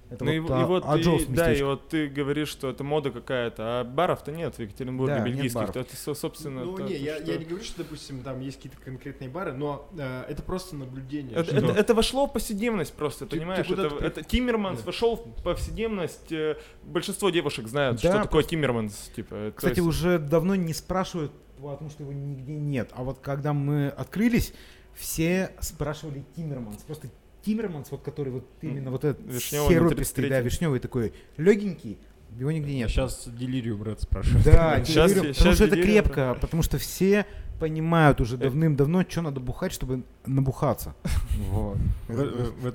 Это Ну и, вот, и а- вот Аджоус ты, да, и вот ты говоришь, что это мода какая-то, а баров-то нет в Екатеринбурге Да, нет бельгийских. баров. Это, со- собственно, Ну, то- не, то, я, что- я не говорю, что, допустим, там есть какие-то конкретные бары, но э, это просто наблюдение. Это, это- это вошло в повседневность просто, Ты- ты понимаешь? куда-то это, при- это Тиммерманс Да. вошел в повседневность. э, Большинство девушек знают, Да, что такое Тиммерманс. Типа, то Кстати, есть- уже давно не спрашивают, потому что его нигде нет. А вот когда мы открылись, все спрашивали Тиммерманс. Просто Тиммерманс, вот который вот именно вот этот Вишнёвый на серопистый, 33-м. да, вишневый такой, легенький, его нигде нет. сейчас делириум, брат, спрашиваю. Да, <laughs> Щас- делириум, щас потому что это делириум, крепко, потому что все понимают уже Э. давным-давно, что надо бухать, чтобы набухаться. <laughs> Вот.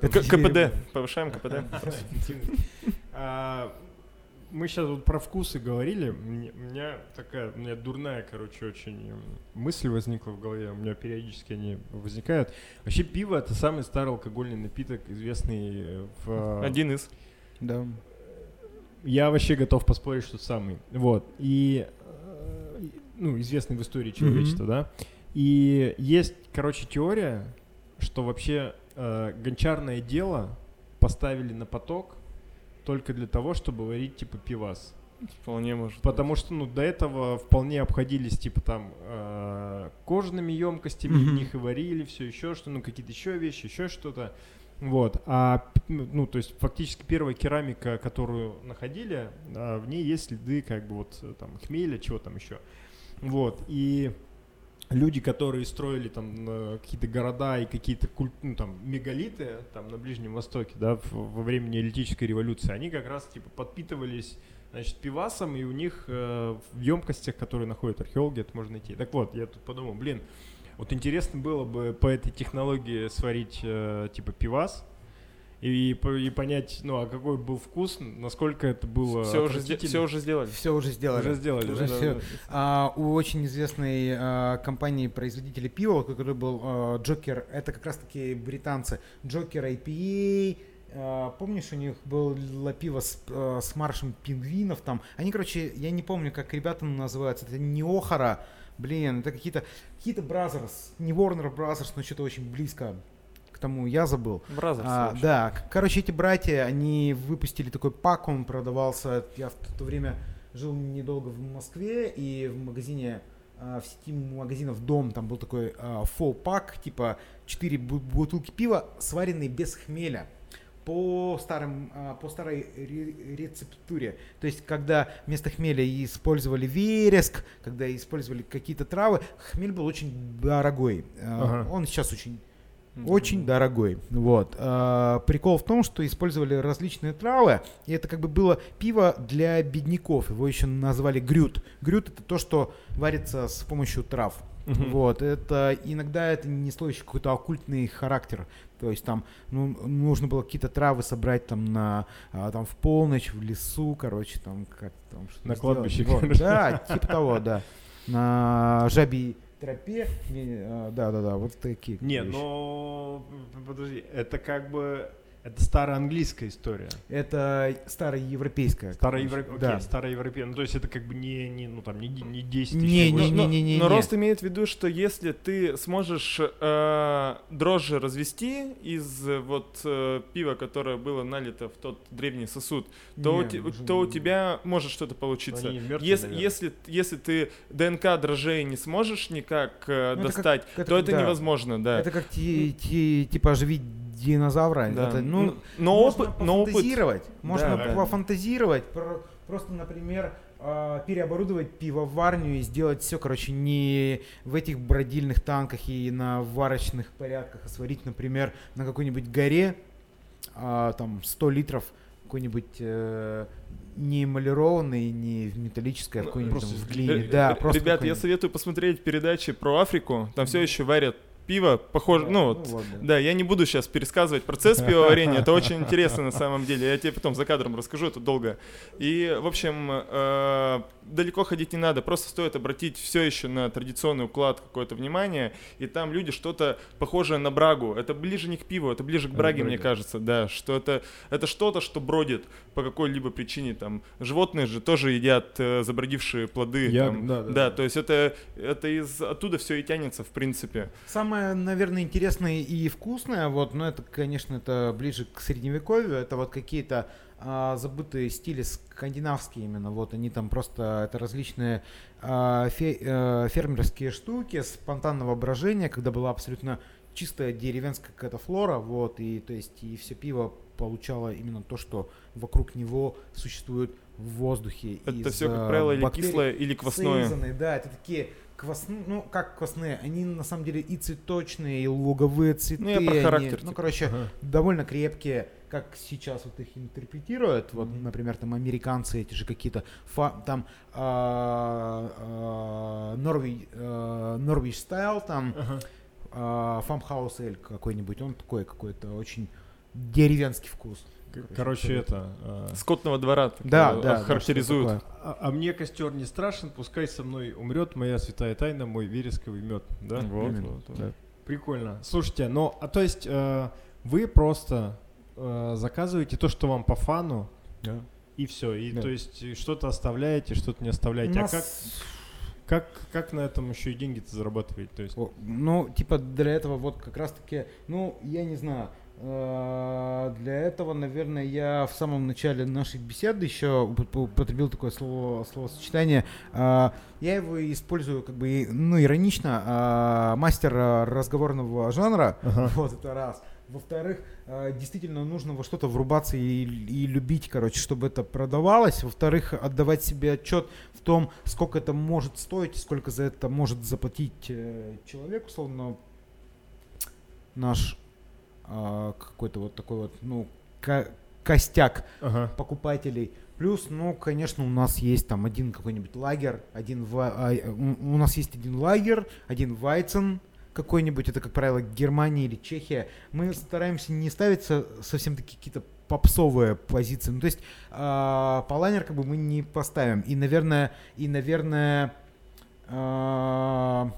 КПД. Повышаем КПД. <laughs> Мы сейчас вот про вкусы говорили. Мне- У меня такая, у меня дурная, короче, очень м, мысль возникла в голове. У меня периодически они возникают. Вообще пиво это самый старый алкогольный напиток, известный э, в Один из. Да. Я вообще готов поспорить, что самый. Вот. И, э, ну, известный в истории человечества, да. И есть, короче, теория, что вообще э, гончарное дело поставили на поток только для того, чтобы варить, типа, пивас. Вполне может. быть. Потому что, ну, до этого вполне обходились, типа, там, э, кожаными емкостями, в них и варили, все еще что, ну, какие-то еще вещи, еще что-то. Вот. А, ну, то есть, фактически первая керамика, которую находили, а, в ней есть следы, как бы, вот, там, хмеля, чего там еще. Вот. И люди, которые строили там э, какие-то города и какие-то куль- ну, там, мегалиты там на Ближнем Востоке, да, во время неолитической революции, они как раз типа подпитывались значит, пивасом, и у них э, в емкостях, которые находят археологи, это можно найти. Так вот, я тут подумал, блин, вот интересно было бы по этой технологии сварить э, типа пивас, и, и понять, ну, а какой был вкус, насколько это было Все уже, все уже сделали. Все уже сделали. Уже сделали, Уже да, всё. да, А, у очень известной а, компании производителя пива, который был а, Джокер, это как раз таки британцы, Джокер IPA, а, помнишь, у них было пиво с, а, с маршем пингвинов там, они, короче, я не помню, как ребята называются, это не Охара, блин, это какие-то какие-то Brothers, не Warner Brothers, но что-то очень близко тому, я забыл. Brothers, А, да, короче, эти братья, они выпустили такой пак, он продавался, я в то время жил недолго в Москве, и в магазине, а, в сети магазинов Дом, там был такой а, full pack, типа 4 бутылки пива, сваренные без хмеля по старым а, по старой ре- рецептуре то есть когда вместо хмеля использовали вереск когда использовали какие-то травы хмель был очень дорогой А, Ага. он сейчас очень Очень дорогой. Вот. А, прикол в том, что использовали различные травы, и это как бы было пиво для бедняков. Его еще назвали грют. Грют это то, что варится с помощью трав. Мгм. Вот, это иногда это несло еще какой-то оккультный характер. То есть там ну, нужно было какие-то травы собрать там на а, там в полночь в лесу, короче, там как там что На кладбище, Вот, да, типа того, да. На жабьей тропе, не, а, да, да, да, вот такие. Не, но подожди, это как бы это старая английская история. Это староевропейская. Староевропейская. Да. староевропейская. Ну, то есть это как бы не, не ну там не, не 10 Не, тысяч не, лет. не, но, не, не, но не. Рост имеет в виду, что если ты сможешь э, дрожжи развести из э, вот э, пива, которое было налито в тот древний сосуд, то, у, Не, те- уже то у не- тебя может что-то получиться. Они мертвые, Если, наверное. если, если ты ДНК дрожжей не сможешь никак э, Ну, это как- достать, это то как- это да. невозможно, да. Это как ти- ти- типа оживить динозавра. Да. Это, ну, но можно опыт, но опыт, пофантазировать. Можно Да. пофантазировать. Про- Просто, например, а, переоборудовать пивоварню и сделать все, короче, не в этих бродильных танках и на варочных порядках, а сварить, например, на какой-нибудь горе, а, там, 100 литров какой-нибудь э, не эмалированный, не в металлической, а Ну, какой-нибудь просто в глине. Р- Да, р- просто Ребят, я советую посмотреть передачи про Африку. Там все еще варят пиво, похоже, ну вот, вот, да. Да, я не буду сейчас пересказывать процесс пивоварения, это очень <laughs> интересно на самом деле. Я тебе потом за кадром расскажу, это долго. И, в общем, э, далеко ходить не надо, просто стоит обратить все еще на традиционный уклад какое-то внимание, и там люди что-то похожее на брагу. Это ближе не к пиву, это ближе к Это браге, мне кажется, да, что это, это что-то, что бродит по какой-либо причине. Там животные же тоже едят э, забродившие плоды. Я- там. да, да, да, да. то есть это, это из оттуда все и тянется, в принципе. Самое, наверное, интересное и вкусное, вот, но это, конечно, это ближе к средневековью, это вот какие-то а, забытые стили скандинавские именно, вот они там просто, это различные а, фе- э, фермерские штуки, спонтанного брожения, когда была абсолютно чистая деревенская какая-то флора, вот, и то есть и все пиво получало именно то, что вокруг него существует в воздухе. Это все, как а, правило, или бактерий. кислое, или квасное. Сейзаны, да, это такие квасные, ну как квасные, они на самом деле и цветочные, и луговые цветы. Ну, я про они, характер, ну, типа. короче, Ага. довольно крепкие, как сейчас вот их интерпретируют. Вот, Мгм. например, там американцы эти же какие-то, там а, а, а, Norwich style, там Ага. farmhouse эль какой-нибудь, он такой какой-то очень деревенский вкус. Короче, это... а, Скотного двора так, Да, э, да, да, характеризуют. такое. А, а мне костер не страшен, пускай со мной умрет моя святая тайна, мой вересковый мед, да? Вот, Именно, вот, вот. да. Прикольно. Слушайте, ну, а то есть э, вы просто э, заказываете то, что вам по фану, и все. И Да. то есть что-то оставляете, что-то не оставляете. У А как, нас как, как на этом еще и деньги-то зарабатываете? То есть, О, Ну, типа для этого вот как раз-таки, ну, я не знаю, э, для этого, наверное, я в самом начале нашей беседы еще уп- употребил такое слово, словосочетание. э, Я его использую как бы, ну, иронично, э, мастер разговорного жанра, Ага. вот это раз. Во-вторых, действительно нужно во что-то врубаться и, и любить, короче, чтобы это продавалось. Во-вторых, отдавать себе отчет в том, сколько это может стоить, сколько за это может заплатить э, человек, условно, наш а, какой-то вот такой вот, ну, ко- костяк ага. покупателей. Плюс, ну, конечно, у нас есть там один какой-нибудь лагерь, один ва- а, у нас есть один лагерь, один Вайцен какой-нибудь, это, как правило, Германия или Чехия. Мы стараемся не ставить со- совсем такие какие-то попсовые позиции. Ну, то есть а, по лайнер как бы мы не поставим. И, наверное, и, наверное, а,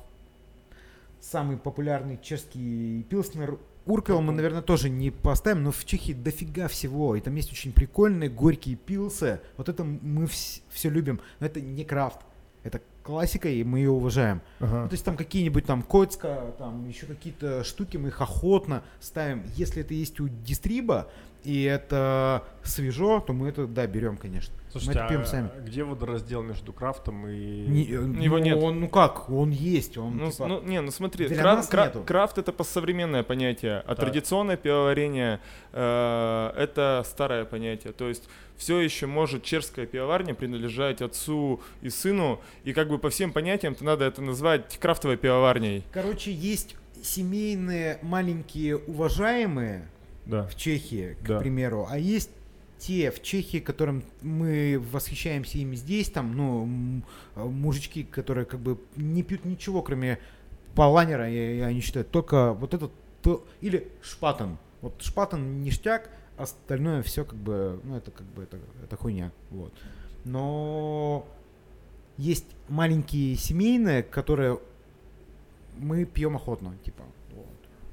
самый популярный чешский пилснер Уркел мы, наверное, тоже не поставим, но в Чехии дофига всего. И там есть очень прикольные горькие пилсы. Вот это мы все любим. Но это не крафт. Это классика, и мы ее уважаем. ага. Ну, то есть там какие-нибудь там Коцка, там еще какие-то штуки мы их охотно ставим. Если это есть у дистриба, и это свежо, то мы это, да, берем, конечно. Слушайте, мы это пьем а сами. где водораздел между крафтом и... Не- э, Его ну, нет. Он, ну как, он есть, он Ну, типа- ну, не, ну смотри, для краф- нас кра- нету. крафт это постсовременное понятие, а Так. традиционное пивоварение э, это старое понятие. То есть все еще может чешская пивоварня принадлежать отцу и сыну, и как бы по всем понятиям-то надо это назвать крафтовой пивоварней. Короче, есть семейные маленькие уважаемые Да. в Чехии, к Да. примеру, а есть те в Чехии, которым мы восхищаемся ими здесь, там, ну, мужички, которые как бы не пьют ничего, кроме паланера, и, и они считают только вот этот, то- или шпатен. Вот шпатен ништяк, остальное все как бы, ну, это как бы, это, это хуйня, вот. Но есть маленькие семейные, которые мы пьем охотно, типа. вот. В общем, пон-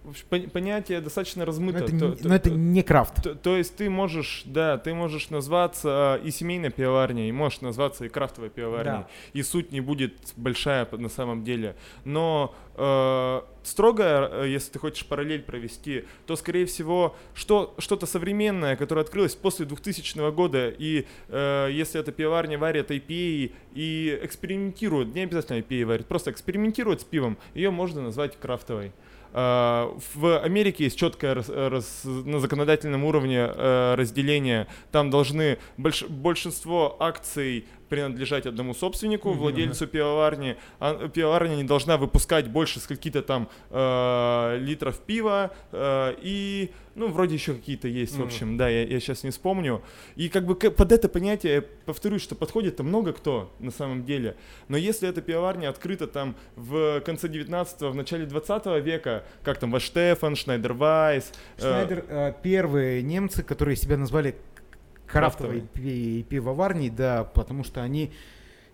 понятие достаточно Но размыто. это, То- не, то- но это то- не крафт. То, то есть ты можешь, да, ты можешь назваться э, и семейной пивоварней, и можешь назваться и крафтовой пивоварней, Да. и суть не будет большая на самом деле. Но э, строго, если ты хочешь параллель провести, то, скорее всего, что, что-то современное, которое открылось после 2000 года, и э, если эта пивоварня варит IPA и экспериментирует, не обязательно IPA варит, просто экспериментирует с пивом, ее можно назвать крафтовой. А, В Америке есть четкое рас- рас- на законодательном уровне э, разделение. Там должны больш- большинство акций принадлежать одному собственнику, владельцу пивоварни. А пивоварня не должна выпускать больше скольки-то там э, литров пива э, и ну, вроде еще какие-то есть, в общем, да, я, я сейчас не вспомню. И как бы под это понятие, повторюсь, что подходит-то много кто на самом деле. Но если эта пивоварня открыта там в конце 19-го, в начале 20 века, как там Ваштефан, Шнайдервайс. Э, Шнайдер, э, первые немцы, которые себя назвали крафтовой пивоварней, да, потому что они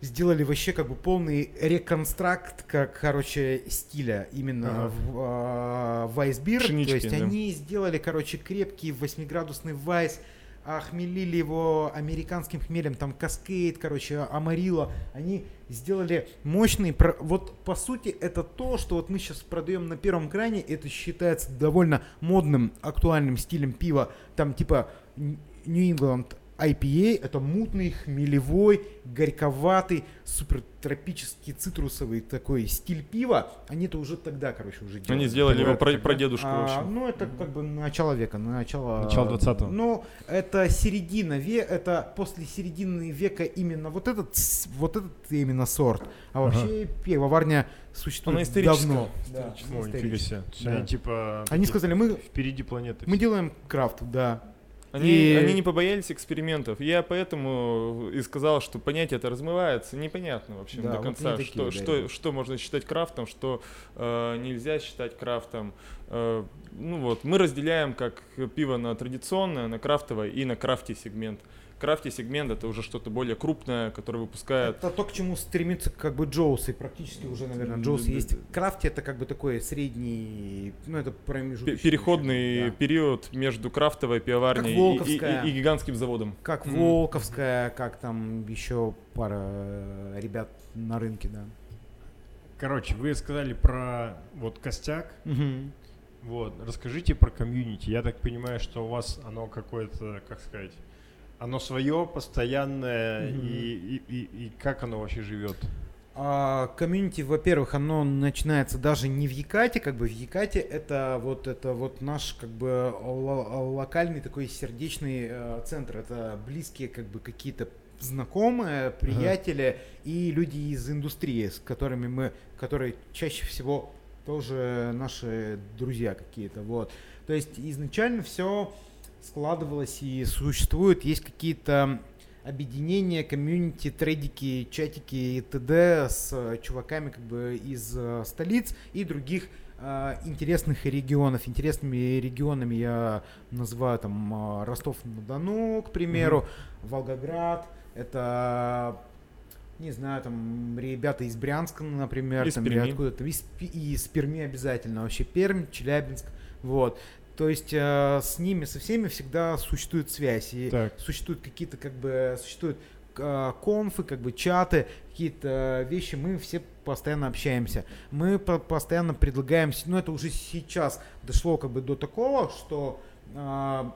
сделали вообще как бы полный реконстракт, как, короче, стиля именно ага. в, а, вайсбир. То есть да. они сделали, короче, крепкий восьмиградусный вайс, охмелили его американским хмелем, там каскейд, короче, амарила. Они сделали мощный, вот по сути это то, что вот мы сейчас продаем на первом кране, это считается довольно модным, актуальным стилем пива, там типа New England IPA это мутный, хмелевой, горьковатый, супертропический, цитрусовый такой стиль пива. Они это уже тогда, короче, уже делали. Они сделали его про, про дедушку, а, в общем. Ну, это как бы начало века, начало... Начало 20-го. Ну, это середина века, это после середины века именно вот этот, вот этот именно сорт. А вообще ага. пивоварня существует Она давно. Да, Ой, нифига себе. Да. Они, типа, Они сказали, мы... Впереди планеты. Мы делаем крафт, да. Они, и... они не побоялись экспериментов. Я поэтому и сказал, что понятие это размывается. Непонятно вообще да, до конца, вот что, такие, что, что можно считать крафтом, что э, нельзя считать крафтом. Э, ну вот, мы разделяем как пиво на традиционное, на крафтовое и на crafty сегмент. Э, крафте сегмент это уже что-то более крупное, которое выпускает. Это то, к чему стремится как бы Jaws, и практически уже, наверное, Jaws есть. Crafty это как бы такой средний, ну это промежуточный. Переходный да. период между крафтовой пивоварней и, и, и, гигантским заводом. Как mm. Волковская, как там еще пара э, ребят на рынке, да. Короче, вы сказали про вот костяк. Угу. Вот, расскажите про комьюнити. Я так понимаю, что у вас оно какое-то, как сказать, оно свое, постоянное, mm-hmm. и, и, и, и как оно вообще живет? А, комьюнити, во-первых, оно начинается даже не в Якате, как бы в Якате это вот это вот наш как бы локальный такой сердечный э, центр, это близкие как бы какие-то знакомые, приятели ага. и люди из индустрии, с которыми мы, которые чаще всего тоже наши друзья какие-то, вот. То есть изначально все складывалось и существует, есть какие-то объединения, комьюнити, трейдики, чатики и т.д. с э, чуваками как бы из э, столиц и других э, интересных регионов. Интересными регионами я называю там Ростов-на-Дону, к примеру, mm-hmm. Волгоград. Это не знаю, там ребята из Брянска, например, из там, откуда-то, из, из Перми обязательно, вообще Пермь, Челябинск, вот. То есть э, с ними, со всеми всегда существует связь. И так. существуют какие-то как бы существуют э, конфы, как бы чаты, какие-то вещи. Мы все постоянно общаемся. Мы по постоянно предлагаем, ну это уже сейчас дошло как бы до такого, что э,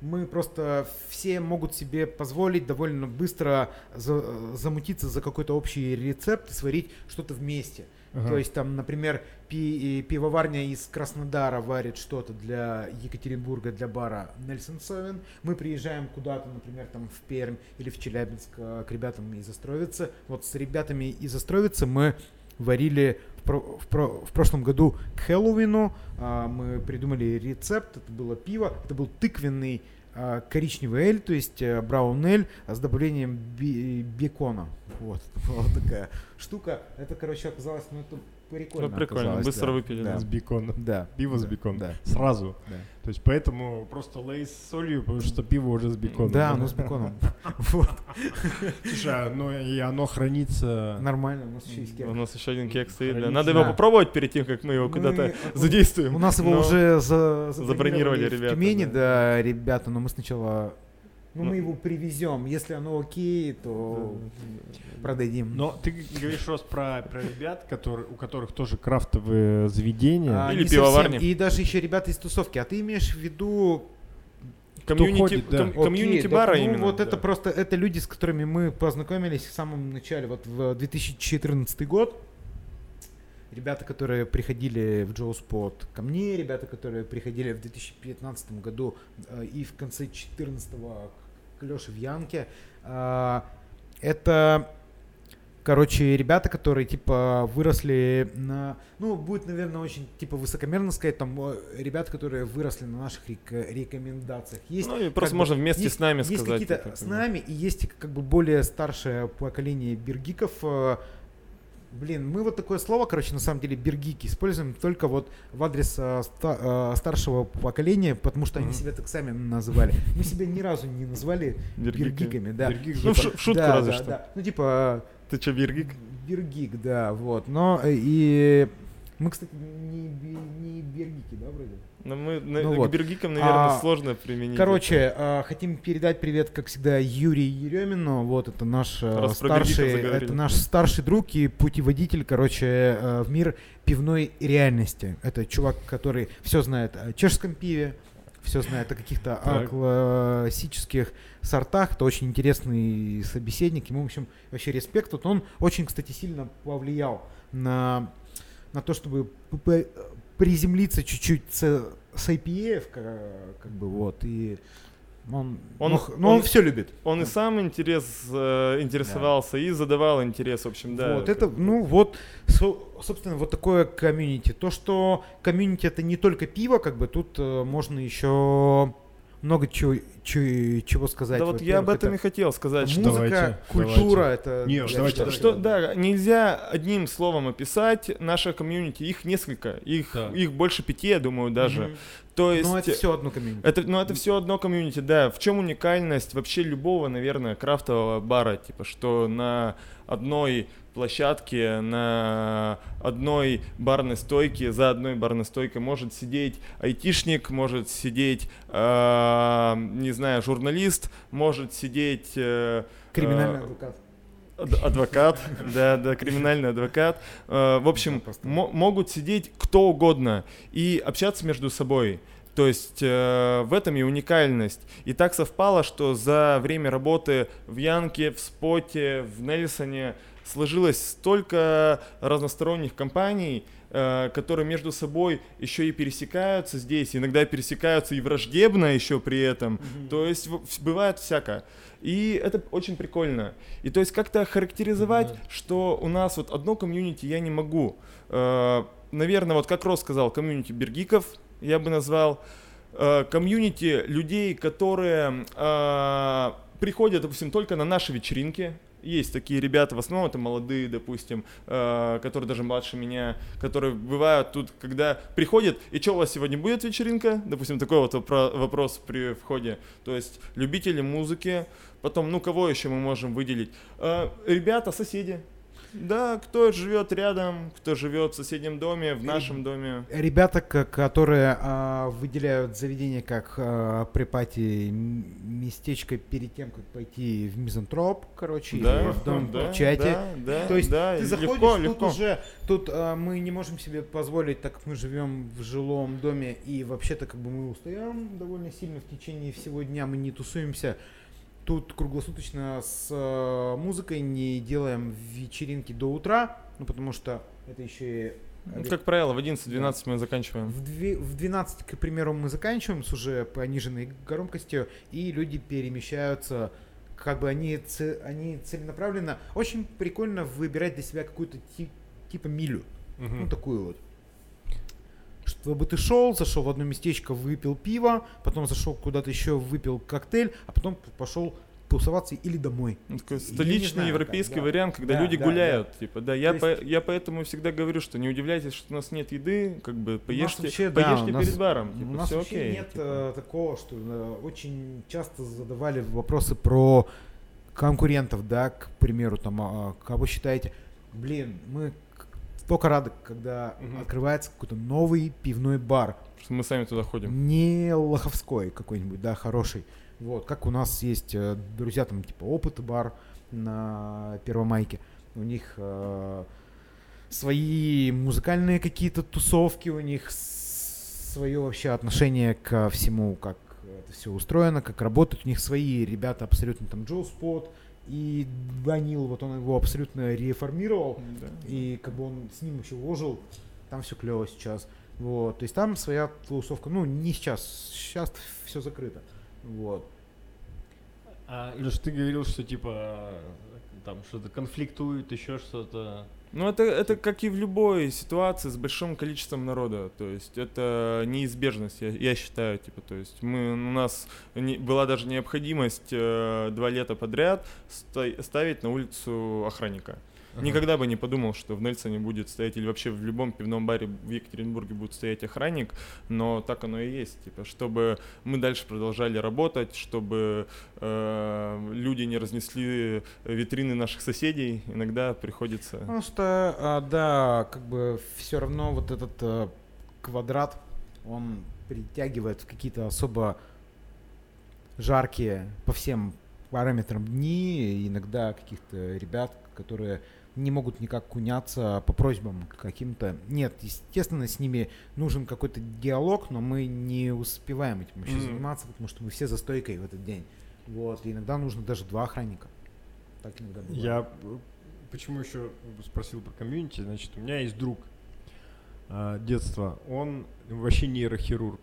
мы просто все могут себе позволить довольно быстро за, замутиться за какой-то общий рецепт и сварить что-то вместе. Ага. То есть там, например, пи пивоварня из Краснодара варит что-то для Екатеринбурга, для бара Нельсон Совен. Мы приезжаем куда-то, например, там в Пермь или в Челябинск э, к ребятам из Островицы. Вот с ребятами из Островицы мы варили в, про, в, про, в прошлом году к Хэллоуину. А, мы придумали рецепт, это было пиво, это был тыквенный а, коричневый эль, то есть э, браун эль с добавлением бекона. Вот, <laughs> была такая штука. Это, короче, оказалось, ну, это прикольно. Ну, прикольно, быстро да. выпили. Да. С беконом. Да. Пиво да. с беконом. Да. Сразу. Да. То есть поэтому просто лейс с солью, потому что пиво уже с беконом. Да, оно с беконом. <laughs> Вот. Слушай, ну и оно хранится... Нормально, у нас еще есть кекс. У нас еще один кекс стоит. Надо его попробовать перед тем, как мы его куда-то задействуем. У нас его уже забронировали ребята. В Тюмени, да, ребята, но мы сначала ну, мы его привезем. Если оно окей, то продадим. Но ты говоришь раз про, про ребят, которые, у которых тоже крафтовые заведения. А, Или пивоварни. И даже еще ребята из тусовки. А ты имеешь в виду комьюнити, да. ком, комьюнити бара ну, именно. Вот да. это просто это люди, с которыми мы познакомились в самом начале, вот в 2014 год. Ребята, которые приходили в Джоу Спот ко мне, ребята, которые приходили в 2015 году э, и в конце 2014 к Леше в Янке. А, Это Короче, ребята, которые, типа, выросли на... Ну, будет, наверное, очень, типа, высокомерно сказать, там, ребята, которые выросли на наших рек- рекомендациях. Есть, ну, и просто можно бы, вместе есть, с нами есть сказать. Есть какие-то с нами, и есть, как бы, более старшее поколение бергиков, э, Блин, мы вот такое слово, короче, на самом деле бергики используем только вот в адрес а, ста, а, старшего поколения, потому что mm-hmm. они себя так сами называли. Мы себя ни разу не назвали бергиками, да. Бергик, ну, в, шутку да, разве да, что. Да. Ну, типа, ты что, Биргик? Биргик, да, вот. Но э, и мы, кстати, не, не биргики, да, вроде? Но мы ну, к вот. биргикам, наверное, а, сложно применить. Короче, а, хотим передать привет, как всегда, Юрию Еремину. Вот это наш э, Раз старший, это наш старший друг и путеводитель, короче, э, в мир пивной реальности. Это чувак, который все знает о чешском пиве, все знает о каких-то классических сортах. Это очень интересный собеседник. Ему, в общем, вообще респект. Вот он очень, кстати, сильно повлиял на, на то, чтобы приземлиться чуть-чуть с, с IPA, как, как бы вот, и он, он, ну, он, он все любит. Он да. и сам интерес, э, интересовался, да. и задавал интерес, в общем, да. Вот это, ну вот, со, собственно, вот такое комьюнити. То, что комьюнити это не только пиво, как бы тут э, можно еще много чего, чего, чего сказать. Да вот я об этом и хотел сказать. Что музыка, давайте, культура, давайте. это... Нет, давайте, что, что, да, нельзя одним словом описать наше комьюнити. Их несколько, их, да. их больше пяти, я думаю, даже. Mm-hmm. То есть... Но это все одно комьюнити. Это, ну, это все одно комьюнити, да. В чем уникальность вообще любого, наверное, крафтового бара? Типа, что на одной площадке на одной барной стойке, за одной барной стойкой может сидеть айтишник, может сидеть, э, не знаю, журналист, может сидеть... Э, Криминальный э, адвокат. Адвокат, <laughs> да, да, криминальный адвокат. Э, в общем, могут сидеть кто угодно и общаться между собой. То есть э, в этом и уникальность. И так совпало, что за время работы в Янке, в Споте, в Нельсоне сложилось столько разносторонних компаний, э, которые между собой еще и пересекаются здесь, иногда пересекаются и враждебно еще при этом. Mm-hmm. То есть бывает всякое. И это очень прикольно. И то есть как-то характеризовать, mm-hmm. что у нас вот одно комьюнити я не могу. Э, наверное, вот как Рос сказал, комьюнити бергиков я бы назвал. Э, комьюнити людей, которые приходят, допустим, только на наши вечеринки, есть такие ребята, в основном это молодые, допустим, э, которые даже младше меня, которые бывают тут, когда приходят, и что у вас сегодня будет вечеринка? Допустим, такой вот вопрос при входе. То есть любители музыки, потом, ну кого еще мы можем выделить? Э, ребята, соседи, да, кто живет рядом, кто живет в соседнем доме, в нашем доме. Ребята, которые а, выделяют заведение как а, при пати местечко перед тем, как пойти в мизантроп, короче, да, или в дом да, в чате. Да, да, То есть да, ты заходишь, легко, тут легко. уже, тут а, мы не можем себе позволить, так как мы живем в жилом доме, и вообще-то как бы мы устаем довольно сильно в течение всего дня, мы не тусуемся тут круглосуточно с э, музыкой не делаем вечеринки до утра, ну потому что это еще и ну, как правило, в 11-12 да. мы заканчиваем. В, дви- в 12, к примеру, мы заканчиваем с уже пониженной громкостью, и люди перемещаются, как бы они, они целенаправленно. Очень прикольно выбирать для себя какую-то ти- типа милю. Угу. Ну, такую вот чтобы ты шел, зашел в одно местечко, выпил пиво, потом зашел куда-то еще, выпил коктейль, а потом пошел тусоваться или домой. Ну, такой столичный знаю, европейский как, да. вариант, когда да, люди да, гуляют. Да. Типа, да, я, есть... по, я поэтому всегда говорю, что не удивляйтесь, что у нас нет еды, как бы поешьте, вообще, поешьте да, перед нас, баром. Типа, у нас все вообще окей, нет типа. э, такого, что э, очень часто задавали вопросы про конкурентов, да, к примеру, там, э, кого считаете, блин, мы только рады, когда угу. открывается какой-то новый пивной бар. Что мы сами туда ходим. Не лоховской какой-нибудь, да, хороший. Вот, как у нас есть э, друзья, там, типа, опыт бар на Первомайке. У них э, свои музыкальные какие-то тусовки, у них свое вообще отношение ко всему, как это все устроено, как работает. У них свои ребята абсолютно там Джо Спот, и Данил, вот он его абсолютно реформировал, да. и как бы он с ним еще вложил, там все клево сейчас. Вот, то есть там своя тусовка, ну не сейчас, сейчас все закрыто. Вот. А, Леш, ты говорил, что типа там что-то конфликтуют, еще что-то. Ну, это, это как и в любой ситуации с большим количеством народа. То есть это неизбежность, я, я считаю. Типа, то есть мы, у нас не, была даже необходимость э, два лета подряд ста- ставить на улицу охранника. Ага. Никогда бы не подумал, что в Нельсоне будет стоять или вообще в любом пивном баре в Екатеринбурге будет стоять охранник, но так оно и есть, типа, чтобы мы дальше продолжали работать, чтобы э, люди не разнесли витрины наших соседей, иногда приходится. Потому что, а, да, как бы все равно вот этот а, квадрат, он притягивает в какие-то особо жаркие по всем параметрам дни, иногда каких-то ребят, которые не могут никак куняться по просьбам каким-то. Нет, естественно, с ними нужен какой-то диалог, но мы не успеваем этим вообще mm-hmm. заниматься, потому что мы все за стойкой в этот день. Вот, и иногда нужно даже два охранника. Так иногда бывает. Я почему еще спросил про комьюнити, значит, у меня есть друг а, детства, он вообще нейрохирург.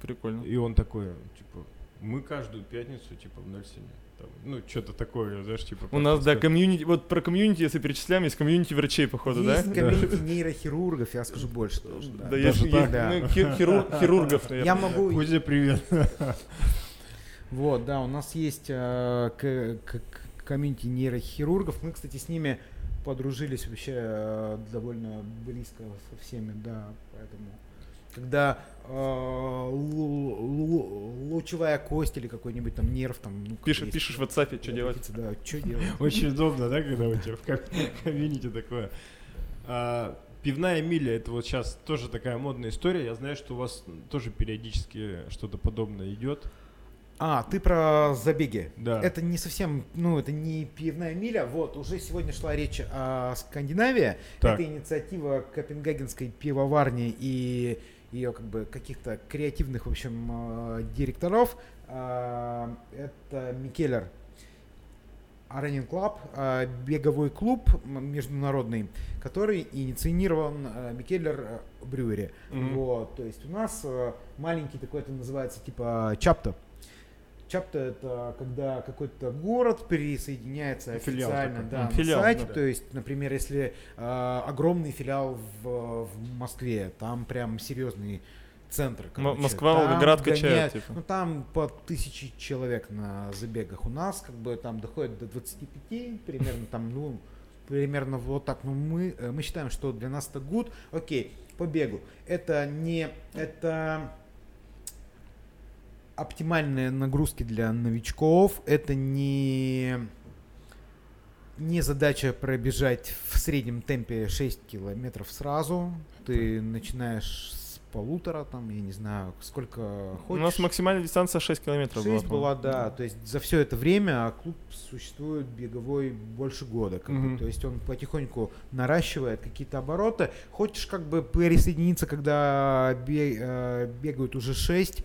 Прикольно. И он такой, типа, мы каждую пятницу, типа, в Нельсоне там, ну, что-то такое, знаешь, типа... У нас, да, комьюнити, вот про комьюнити, если перечисляем, есть комьюнити врачей, походу, есть да? Есть комьюнити да. нейрохирургов, я скажу больше тоже, да. Да, есть, есть да. ну, хирург, <laughs> хирургов, наверное. Я могу... Кузя, привет. <laughs> Вот, да, у нас есть э, комьюнити нейрохирургов. Мы, кстати, с ними подружились вообще э, довольно близко со всеми, да, поэтому когда э, лучевая кость или какой-нибудь там нерв там. Ну, пишешь, пишешь в WhatsApp, что делать? Да, что делать? Очень удобно, да, когда у тебя в <laughs> кабинете такое. А, пивная миля, это вот сейчас тоже такая модная история. Я знаю, что у вас тоже периодически что-то подобное идет. А, ты про забеги. Да. Это не совсем, ну, это не пивная миля. Вот, уже сегодня шла речь о Скандинавии. Так. Это инициатива Копенгагенской пивоварни и ее как бы каких-то креативных, в общем, э, директоров. Э, это Микеллер Running Club, э, беговой клуб международный, который инициирован Микеллер Брюери. Mm-hmm. Вот, то есть у нас маленький такой, это называется типа чапта. Чапта это когда какой-то город присоединяется филиал официально да, на филиал, сайте. Да. То есть, например, если э, огромный филиал в, в Москве, там прям серьезный центр. Короче. Москва, Волгоград качает. Типа. Ну там по тысячи человек на забегах. У нас как бы там доходит до 25 примерно там, ну, примерно вот так. Но мы, э, мы считаем, что для нас это гуд. Окей, по бегу. Это не, это оптимальные нагрузки для новичков. Это не, не задача пробежать в среднем темпе 6 километров сразу. Ты начинаешь с полутора, там, я не знаю, сколько хочешь. У нас максимальная дистанция 6 километров 6 была. была, да. То есть за все это время клуб существует беговой больше года. Как mm-hmm. бы, то есть он потихоньку наращивает какие-то обороты. Хочешь как бы присоединиться, когда э, бегают уже 6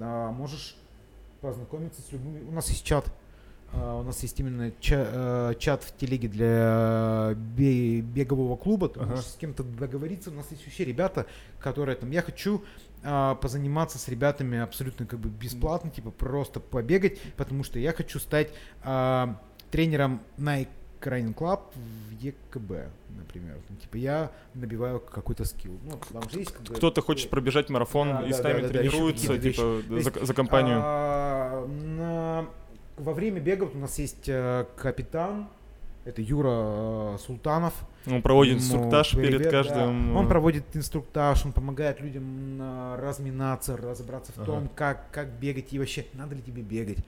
а, можешь познакомиться с любыми. У нас есть чат. Uh, у нас есть именно ча- uh, чат в телеге для бе- бегового клуба. Ты ага. можешь с кем-то договориться. У нас есть вообще ребята, которые там, я хочу uh, позаниматься с ребятами абсолютно как бы бесплатно, типа просто побегать, потому что я хочу стать тренером Nike Running Club в ЕКБ, например. Ну, типа я набиваю какой-то скилл. Ну, там же есть как. Кто-то хочет пробежать марафон да, и да, с нами да, тренируется, да, типа за, за компанию. А, на... Во время бегов у нас есть э, капитан, это Юра э, Султанов. Он проводит Ему инструктаж привет, перед каждым. Да. Он проводит инструктаж, он помогает людям разминаться, разобраться в ага. том, как, как бегать и вообще надо ли тебе бегать.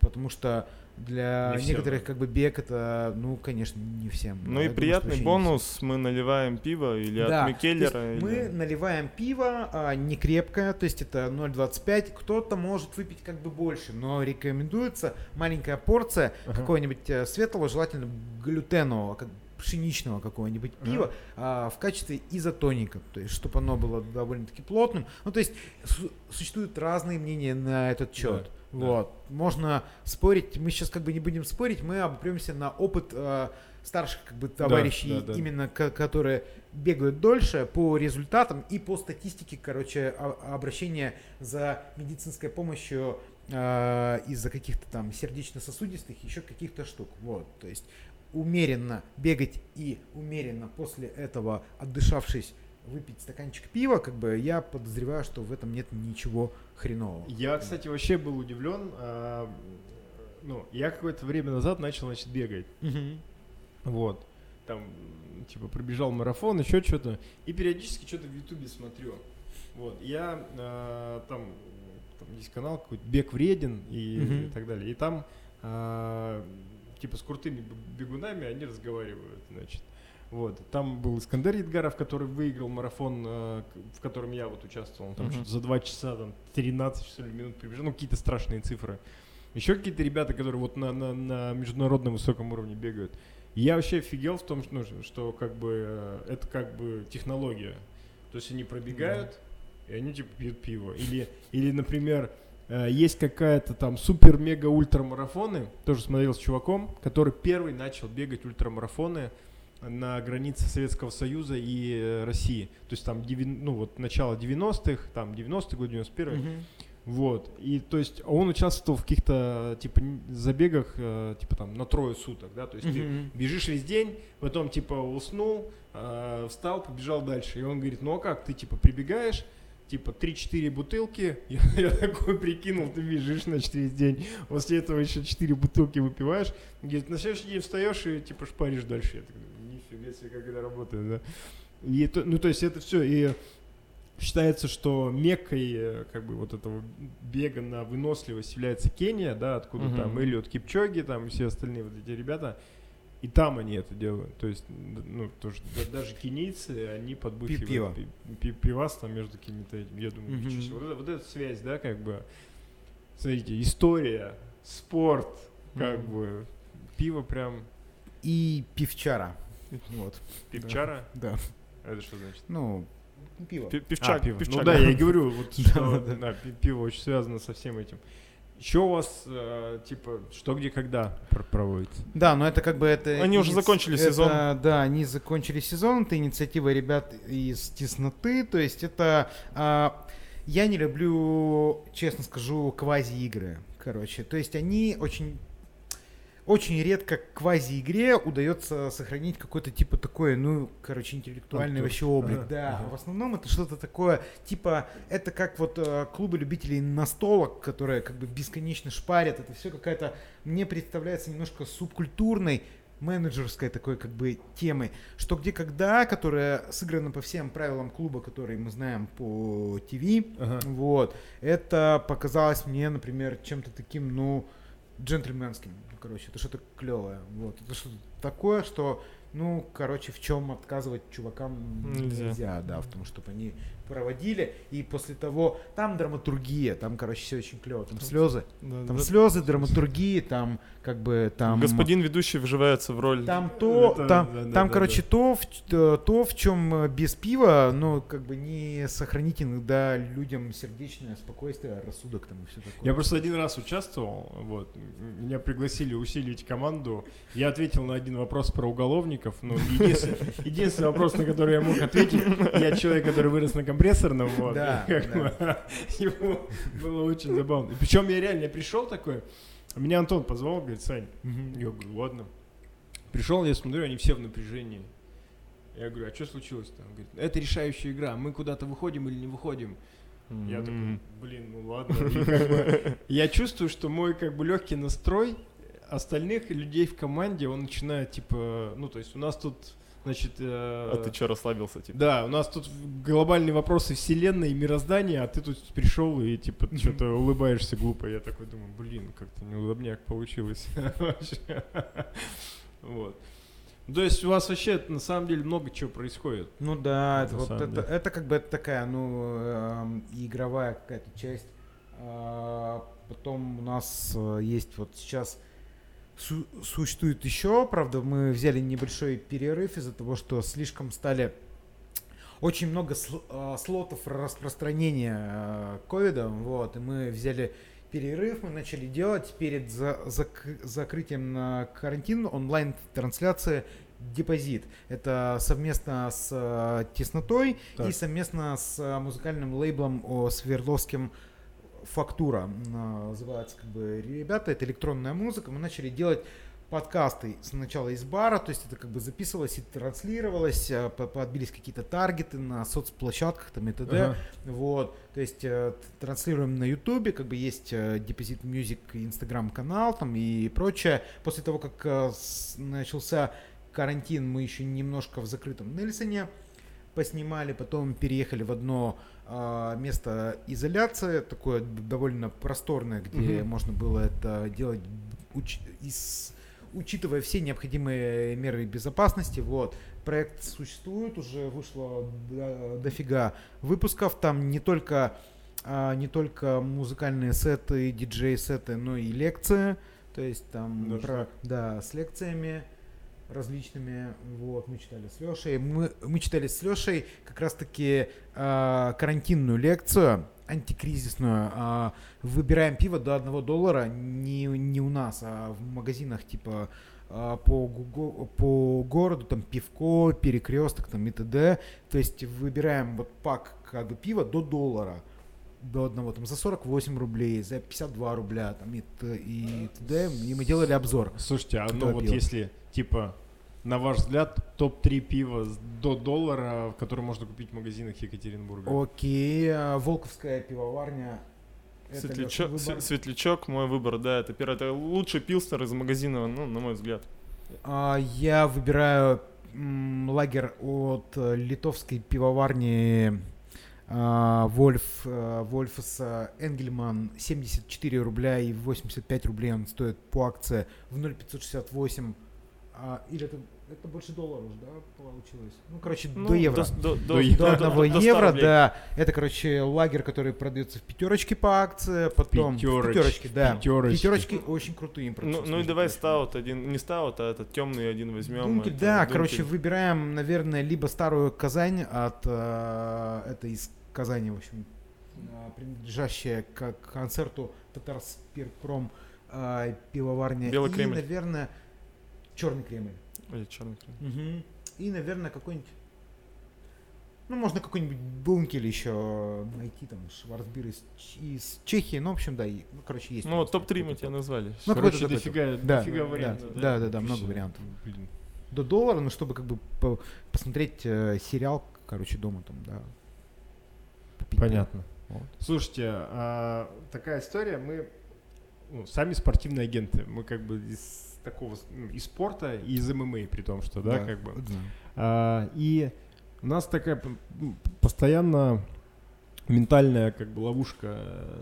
Потому что для не некоторых всем. как бы бег это, ну, конечно, не всем. Ну и приятный бонус, мы наливаем пиво или да. от Микеллера. Или... Мы наливаем пиво, а, не крепкое, то есть это 0,25. Кто-то может выпить как бы больше, но рекомендуется маленькая порция ага. какого-нибудь э, светлого, желательно глютенового, как пшеничного какого-нибудь пива а, в качестве изотоника, то есть чтобы оно было довольно-таки плотным. Ну то есть су- существуют разные мнения на этот счет. Да. Вот. Можно спорить, мы сейчас как бы не будем спорить, мы обопремся на опыт э, старших как бы товарищей, да, да, да. именно к- которые бегают дольше по результатам и по статистике, короче, обращения за медицинской помощью э, из-за каких-то там сердечно-сосудистых, еще каких-то штук. Вот, то есть умеренно бегать и умеренно после этого, отдышавшись, выпить стаканчик пива, как бы я подозреваю, что в этом нет ничего хренового. Я, кстати, вообще был удивлен. А, ну, я какое-то время назад начал, значит, бегать. Вот. Там, типа, пробежал марафон, еще что-то. И периодически что-то в Ютубе смотрю. Вот. Я а, там, там есть канал какой-то Бег вреден и, Мгм. и так далее. И там а, типа с крутыми бегунами они разговаривают, значит. Вот. Там был Искандер Едгаров, который выиграл марафон, э, в котором я вот участвовал. Он Там Мгм. что-то за 2 часа, там, 13 что ли, минут прибежал. Ну, какие-то страшные цифры. Еще какие-то ребята, которые вот на, на, на международном высоком уровне бегают. И я вообще офигел в том, что, ну, что как бы э, это как бы технология. То есть они пробегают, и они типа пьют пиво. Или, или например, э, есть какая-то там супер-мега-ультрамарафоны, тоже смотрел с чуваком, который первый начал бегать ультрамарафоны на границе Советского Союза и э, России. То есть там, ну вот начало 90-х, там 90-й год, 91-й. Мгм. Вот. И то есть он участвовал в каких-то типа забегах, э, типа там на трое суток, да, то есть ты Мгм. бежишь весь день, потом типа уснул, э, встал, побежал дальше. И он говорит, ну а как, ты типа прибегаешь, типа 3-4 бутылки, <laughs> я, я такой прикинул, ты бежишь, значит, весь день, после этого еще 4 бутылки выпиваешь, говорит, на следующий день встаешь и типа шпаришь дальше. Я такой, нифига себе, как это работает, да. И, то- ну, то есть это все, и считается, что меккой э, как бы вот этого бега на выносливость является Кения, да, откуда Мгм. там Эллиот Кипчоги, там и все остальные вот эти ребята, и там они это делают. То есть, ну, тоже, да- даже кенийцы, они подбухивают пиво. пи- пи- пивас там между какими-то этими. Я думаю, ничего себе. Вот, вот эта связь, да, как бы, смотрите, история, спорт, как Мгм. бы, пиво прям, И пивчара. Вот. пивчара, Да. это что значит? Ну, пиво. Пи- А, Пивчак, пиво. пивчак. Ну да, я и говорю, вот <laughs> что Да, да. да, пи- пиво очень связано со всем этим. Еще у вас, э, типа, что, где, когда пр- проводится? Да, но это как бы это... Они уже закончили это, сезон. Да, они закончили сезон. Это инициатива ребят из Тесноты. То есть это... а, я не люблю, честно скажу, квази-игры. Короче, то есть они очень... Очень редко квази-игре удается сохранить какой-то типа такой, ну, короче, интеллектуальный вообще облик. Ага, Да, ага. в основном это что-то такое, типа, это как вот э, клубы любителей настолок, которые как бы бесконечно шпарят. Это все какая-то, мне представляется немножко субкультурной, менеджерской такой как бы темой, что где когда, которая сыграна по всем правилам клуба, которые мы знаем по ТВ, Ага. вот, это показалось мне, например, чем-то таким, ну, джентльменским, короче, это что-то клевое, вот, это что-то такое, что, ну, короче, в чем отказывать чувакам Нельзя. нельзя, да, в том, чтобы они проводили, и после того, там драматургия, там, короче, все очень клево, там слезы, Да, там да. слезы, драматургии, там, как бы, там... Господин ведущий вживается в роль. Там то, Это- там, да, да, там да, короче, то, в, то, в чем э, без пива, ну, как бы не сохранить иногда людям сердечное спокойствие, рассудок там и все такое. Я просто один раз участвовал, вот, меня пригласили усилить команду, я ответил на один вопрос про уголовников, ну, единственный, <laughs> единственный вопрос, на который я мог ответить, я человек, который вырос на компрессорном, вот, Да, как <laughs> ему было очень забавно. Причем я реально, пришел такой, меня Антон позвал, говорит, Сань, я говорю, ладно. Пришел, я смотрю, они все в напряжении. Я говорю, а что случилось-то? Он говорит, это решающая игра, мы куда-то выходим или не выходим. Я такой, блин, ну ладно. И как бы я чувствую, что мой как бы легкий настрой остальных людей в команде, он начинает типа, ну то есть у нас тут, значит, э, А ты что, расслабился, типа? да, у нас тут глобальные вопросы вселенной и мироздания, а ты тут пришел и типа что-то улыбаешься глупо. Я такой думаю, блин, как-то неудобняк получилось. <laughs> Вообще. Вот. То есть у вас вообще на самом деле много чего происходит. Ну да, это, вот это, это как бы такая, ну, эм, игровая какая-то часть. А, потом у нас э, есть вот сейчас су- существует еще, правда, мы взяли небольшой перерыв из-за того, что слишком стали очень много сл- э, слотов распространения э, ковида, вот, и мы взяли перерыв, мы начали делать перед за- зак- закрытием на карантин онлайн-трансляции Депозит. Это совместно с э, Теснотой Так. и совместно с музыкальным лейблом о, Свердловским Фактура а, называется как бы ребята, это электронная музыка. Мы начали делать подкасты сначала из бара, то есть это как бы записывалось и транслировалось, а, подбились какие-то таргеты на соцплощадках там и т.д. Ага. Вот, то есть э, транслируем на ютубе, как бы есть э, Deposit Music инстаграм канал там и прочее. После того, как э, начался карантин, мы еще немножко в закрытом Нельсоне поснимали, потом переехали в одно э, место изоляции, такое довольно просторное, где угу. можно было это делать уч- из учитывая все необходимые меры безопасности, вот, проект существует, уже вышло до, дофига выпусков, там не только, а, не только музыкальные сеты, диджей-сеты, но и лекции, то есть там, про, да, с лекциями различными, вот, мы читали с Лешей, мы, мы читали с Лешей как раз-таки э, карантинную лекцию, антикризисную. А, выбираем пиво до одного доллара не, не у нас, а в магазинах типа а, по, по городу, там пивко, перекресток там и т.д. То есть выбираем вот пак как бы пива до доллара до одного, там за 48 рублей, за 52 рубля, там и, и т.д. И мы делали обзор. Слушайте, а ну вот пива. если типа на ваш взгляд, топ-3 пива до доллара, которые можно купить в магазинах Екатеринбурга? Окей, а, Волковская пивоварня. Светлячок, Светлячок, мой выбор, да, это первый, это лучший пилснер из магазина, ну, на мой взгляд. А, я выбираю м, лагерь от э, литовской пивоварни а, Вольф, а, Вольфса Энгельман 74 рубля и 85 рублей он стоит по акции в 0,568 а, или это это больше долларов, да, получилось? Ну, короче, ну, до евро. До, до, до, до одного до, евро, до да. Это, короче, лагерь, который продается в пятерочке по акции, потом Пятероч, в пятерочке, да. Пятерочки. пятерочки очень крутые импорт. Ну, ну и давай стаут один, не стаут, а этот темный один возьмем. Дункель, это, да, Дункель. короче, выбираем, наверное, либо старую Казань от, э, это из Казани, в общем, э, принадлежащая к концерту Татарспиртпром э, пивоварня. Белый и, наверное, Черный Кремль. Или черный Кремль. Угу. И, наверное, какой-нибудь ну, можно какой-нибудь бункер еще найти, там, Шварцбир из, из Чехии, ну, в общем, да, и, ну, короче, есть. Ну, вот топ-3 мы тебя назвали. Ну, короче, дофига, да, дофига вариантов. Да, да, да, да, много вариантов. Блин. До доллара, ну, чтобы как бы по посмотреть э, сериал, короче, дома там, да. Попить, Понятно. Да. Вот. Слушайте, а, такая история, мы ну, сами спортивные агенты, мы как бы из такого из спорта, и из ММА, при том, что, да, да как бы. Да. А, и у нас такая постоянно ментальная как бы ловушка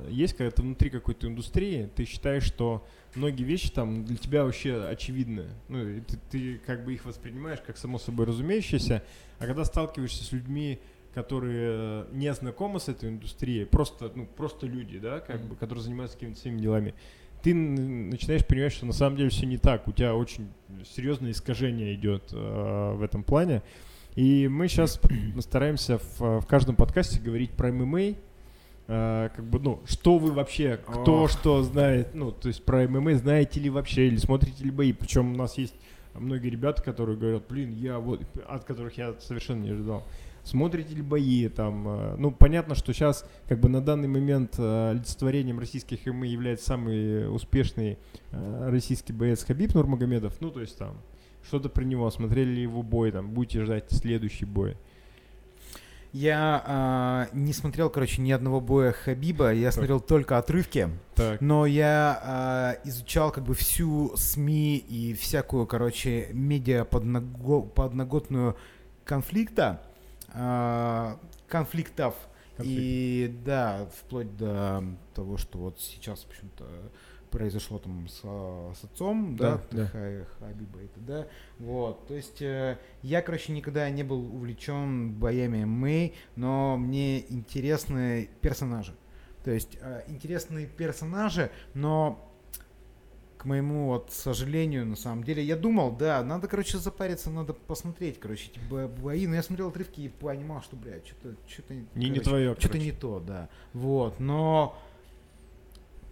есть, когда ты внутри какой-то индустрии, ты считаешь, что многие вещи там для тебя вообще очевидны. Ну, и ты, ты как бы их воспринимаешь как само собой разумеющееся, а когда сталкиваешься с людьми, которые не знакомы с этой индустрией, просто, ну, просто люди, да, как mm-hmm. бы, которые занимаются какими-то своими делами, ты начинаешь понимать, что на самом деле все не так. У тебя очень серьезное искажение идет э, в этом плане. И мы сейчас <clears throat> стараемся в, в каждом подкасте говорить про ММА. Э, как бы, ну, что вы вообще, кто О. что знает, ну, то есть про ММА знаете ли вообще, или смотрите ли бои. Причем у нас есть многие ребята, которые говорят, блин, я вот, от которых я совершенно не ожидал смотрите ли бои, там, э, ну, понятно, что сейчас, как бы на данный момент э, олицетворением российских ММА является самый успешный э, российский боец Хабиб Нурмагомедов, ну, то есть там, что-то про него, смотрели ли его бой, там, будете ждать следующий бой. Я э, не смотрел, короче, ни одного боя Хабиба, я так. смотрел только отрывки, так. но я э, изучал как бы всю СМИ и всякую, короче, медиа подного подноготную конфликта. А, конфликтов. Конфликт. И да, вплоть до того, что вот сейчас, в общем-то, произошло там с, с отцом, да, да, да. Хабиба и т.д. Вот, то есть э, я, короче, никогда не был увлечен боями Мэй, но мне интересны персонажи. То есть э, интересные персонажи, но к моему вот сожалению, на самом деле, я думал, да, надо, короче, запариться, надо посмотреть, короче, эти бои, но я смотрел отрывки и понимал, что, блядь, что-то, что-то, не, короче, не твое, что-то не то, да, вот, но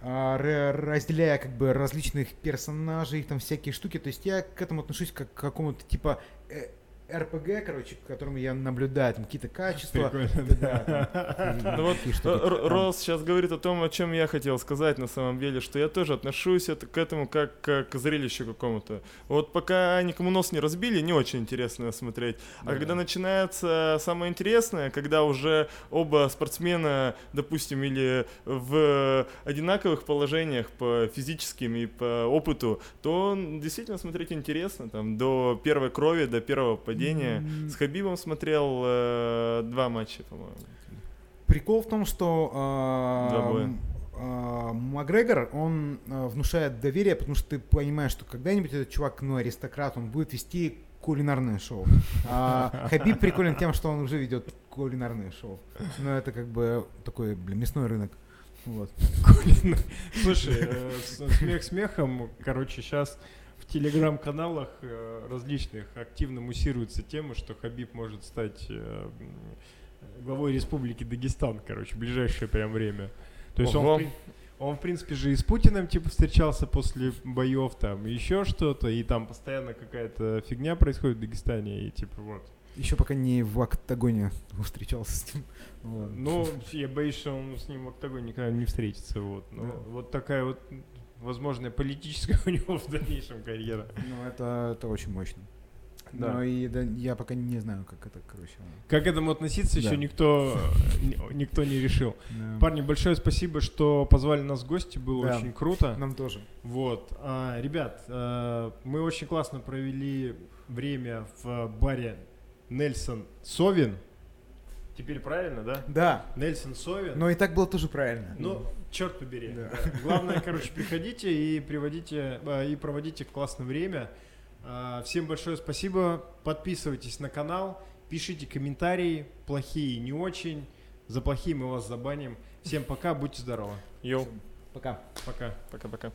а, разделяя как бы различных персонажей, там всякие штуки, то есть я к этому отношусь как к какому-то типа э, РПГ, короче, к которому я наблюдаю, там какие-то качества. Ну вот Рос сейчас говорит о том, о чем я хотел сказать на самом деле, что я тоже отношусь к этому как, к зрелищу какому-то. Вот пока никому нос не разбили, не очень интересно смотреть. А Да. когда начинается самое интересное, когда уже оба спортсмена, допустим, или в одинаковых положениях по физическим и по опыту, то действительно смотреть интересно. Там до первой крови, до первого падения. М. С Хабибом смотрел э, два матча, по-моему. Прикол в том, что а, Макгрегор, он а, внушает доверие, потому что ты понимаешь, что когда-нибудь этот чувак, ну, аристократ, он будет вести кулинарное шоу. А Хабиб приколен тем, что он уже ведет кулинарное шоу. Но это как бы такой, блин, мясной рынок. Вот. Слушай, э, смех смехом, короче, сейчас в телеграм-каналах э, различных активно муссируется тема, что Хабиб может стать э, главой Республики Дагестан, короче, в ближайшее прям время. То есть он, Ого. он, в принципе, же и с Путиным, типа, встречался после боев, там, еще что-то, и там постоянно какая-то фигня происходит в Дагестане, и типа вот. Еще пока не в октагоне <laughs> встречался с ним. Вот. Ну, я боюсь, что он с ним в октагоне никогда не встретится, вот. Ну, Да. вот такая вот возможная политическая <laughs> у него в дальнейшем карьера. Ну, это, это очень мощно. Да. Но и да, я пока не знаю, как это, короче. Как к этому относиться, Да. еще никто, <laughs> ни- никто не решил. да. Парни, большое спасибо, что позвали нас в гости, было Да. очень круто. Нам тоже. Вот, А, ребят, а, мы очень классно провели время в баре Нельсон Совин. Теперь правильно, да? Да, Нельсон Совин. но и так было тоже правильно. Ну, черт побери. Да. Да. Главное, короче, приходите и приводите а, и проводите классное время. А, Всем большое спасибо. Подписывайтесь на канал, пишите комментарии, плохие не очень. За плохие мы вас забаним. Всем пока, будьте здоровы. Йоу, Пока. Пока. пока-пока.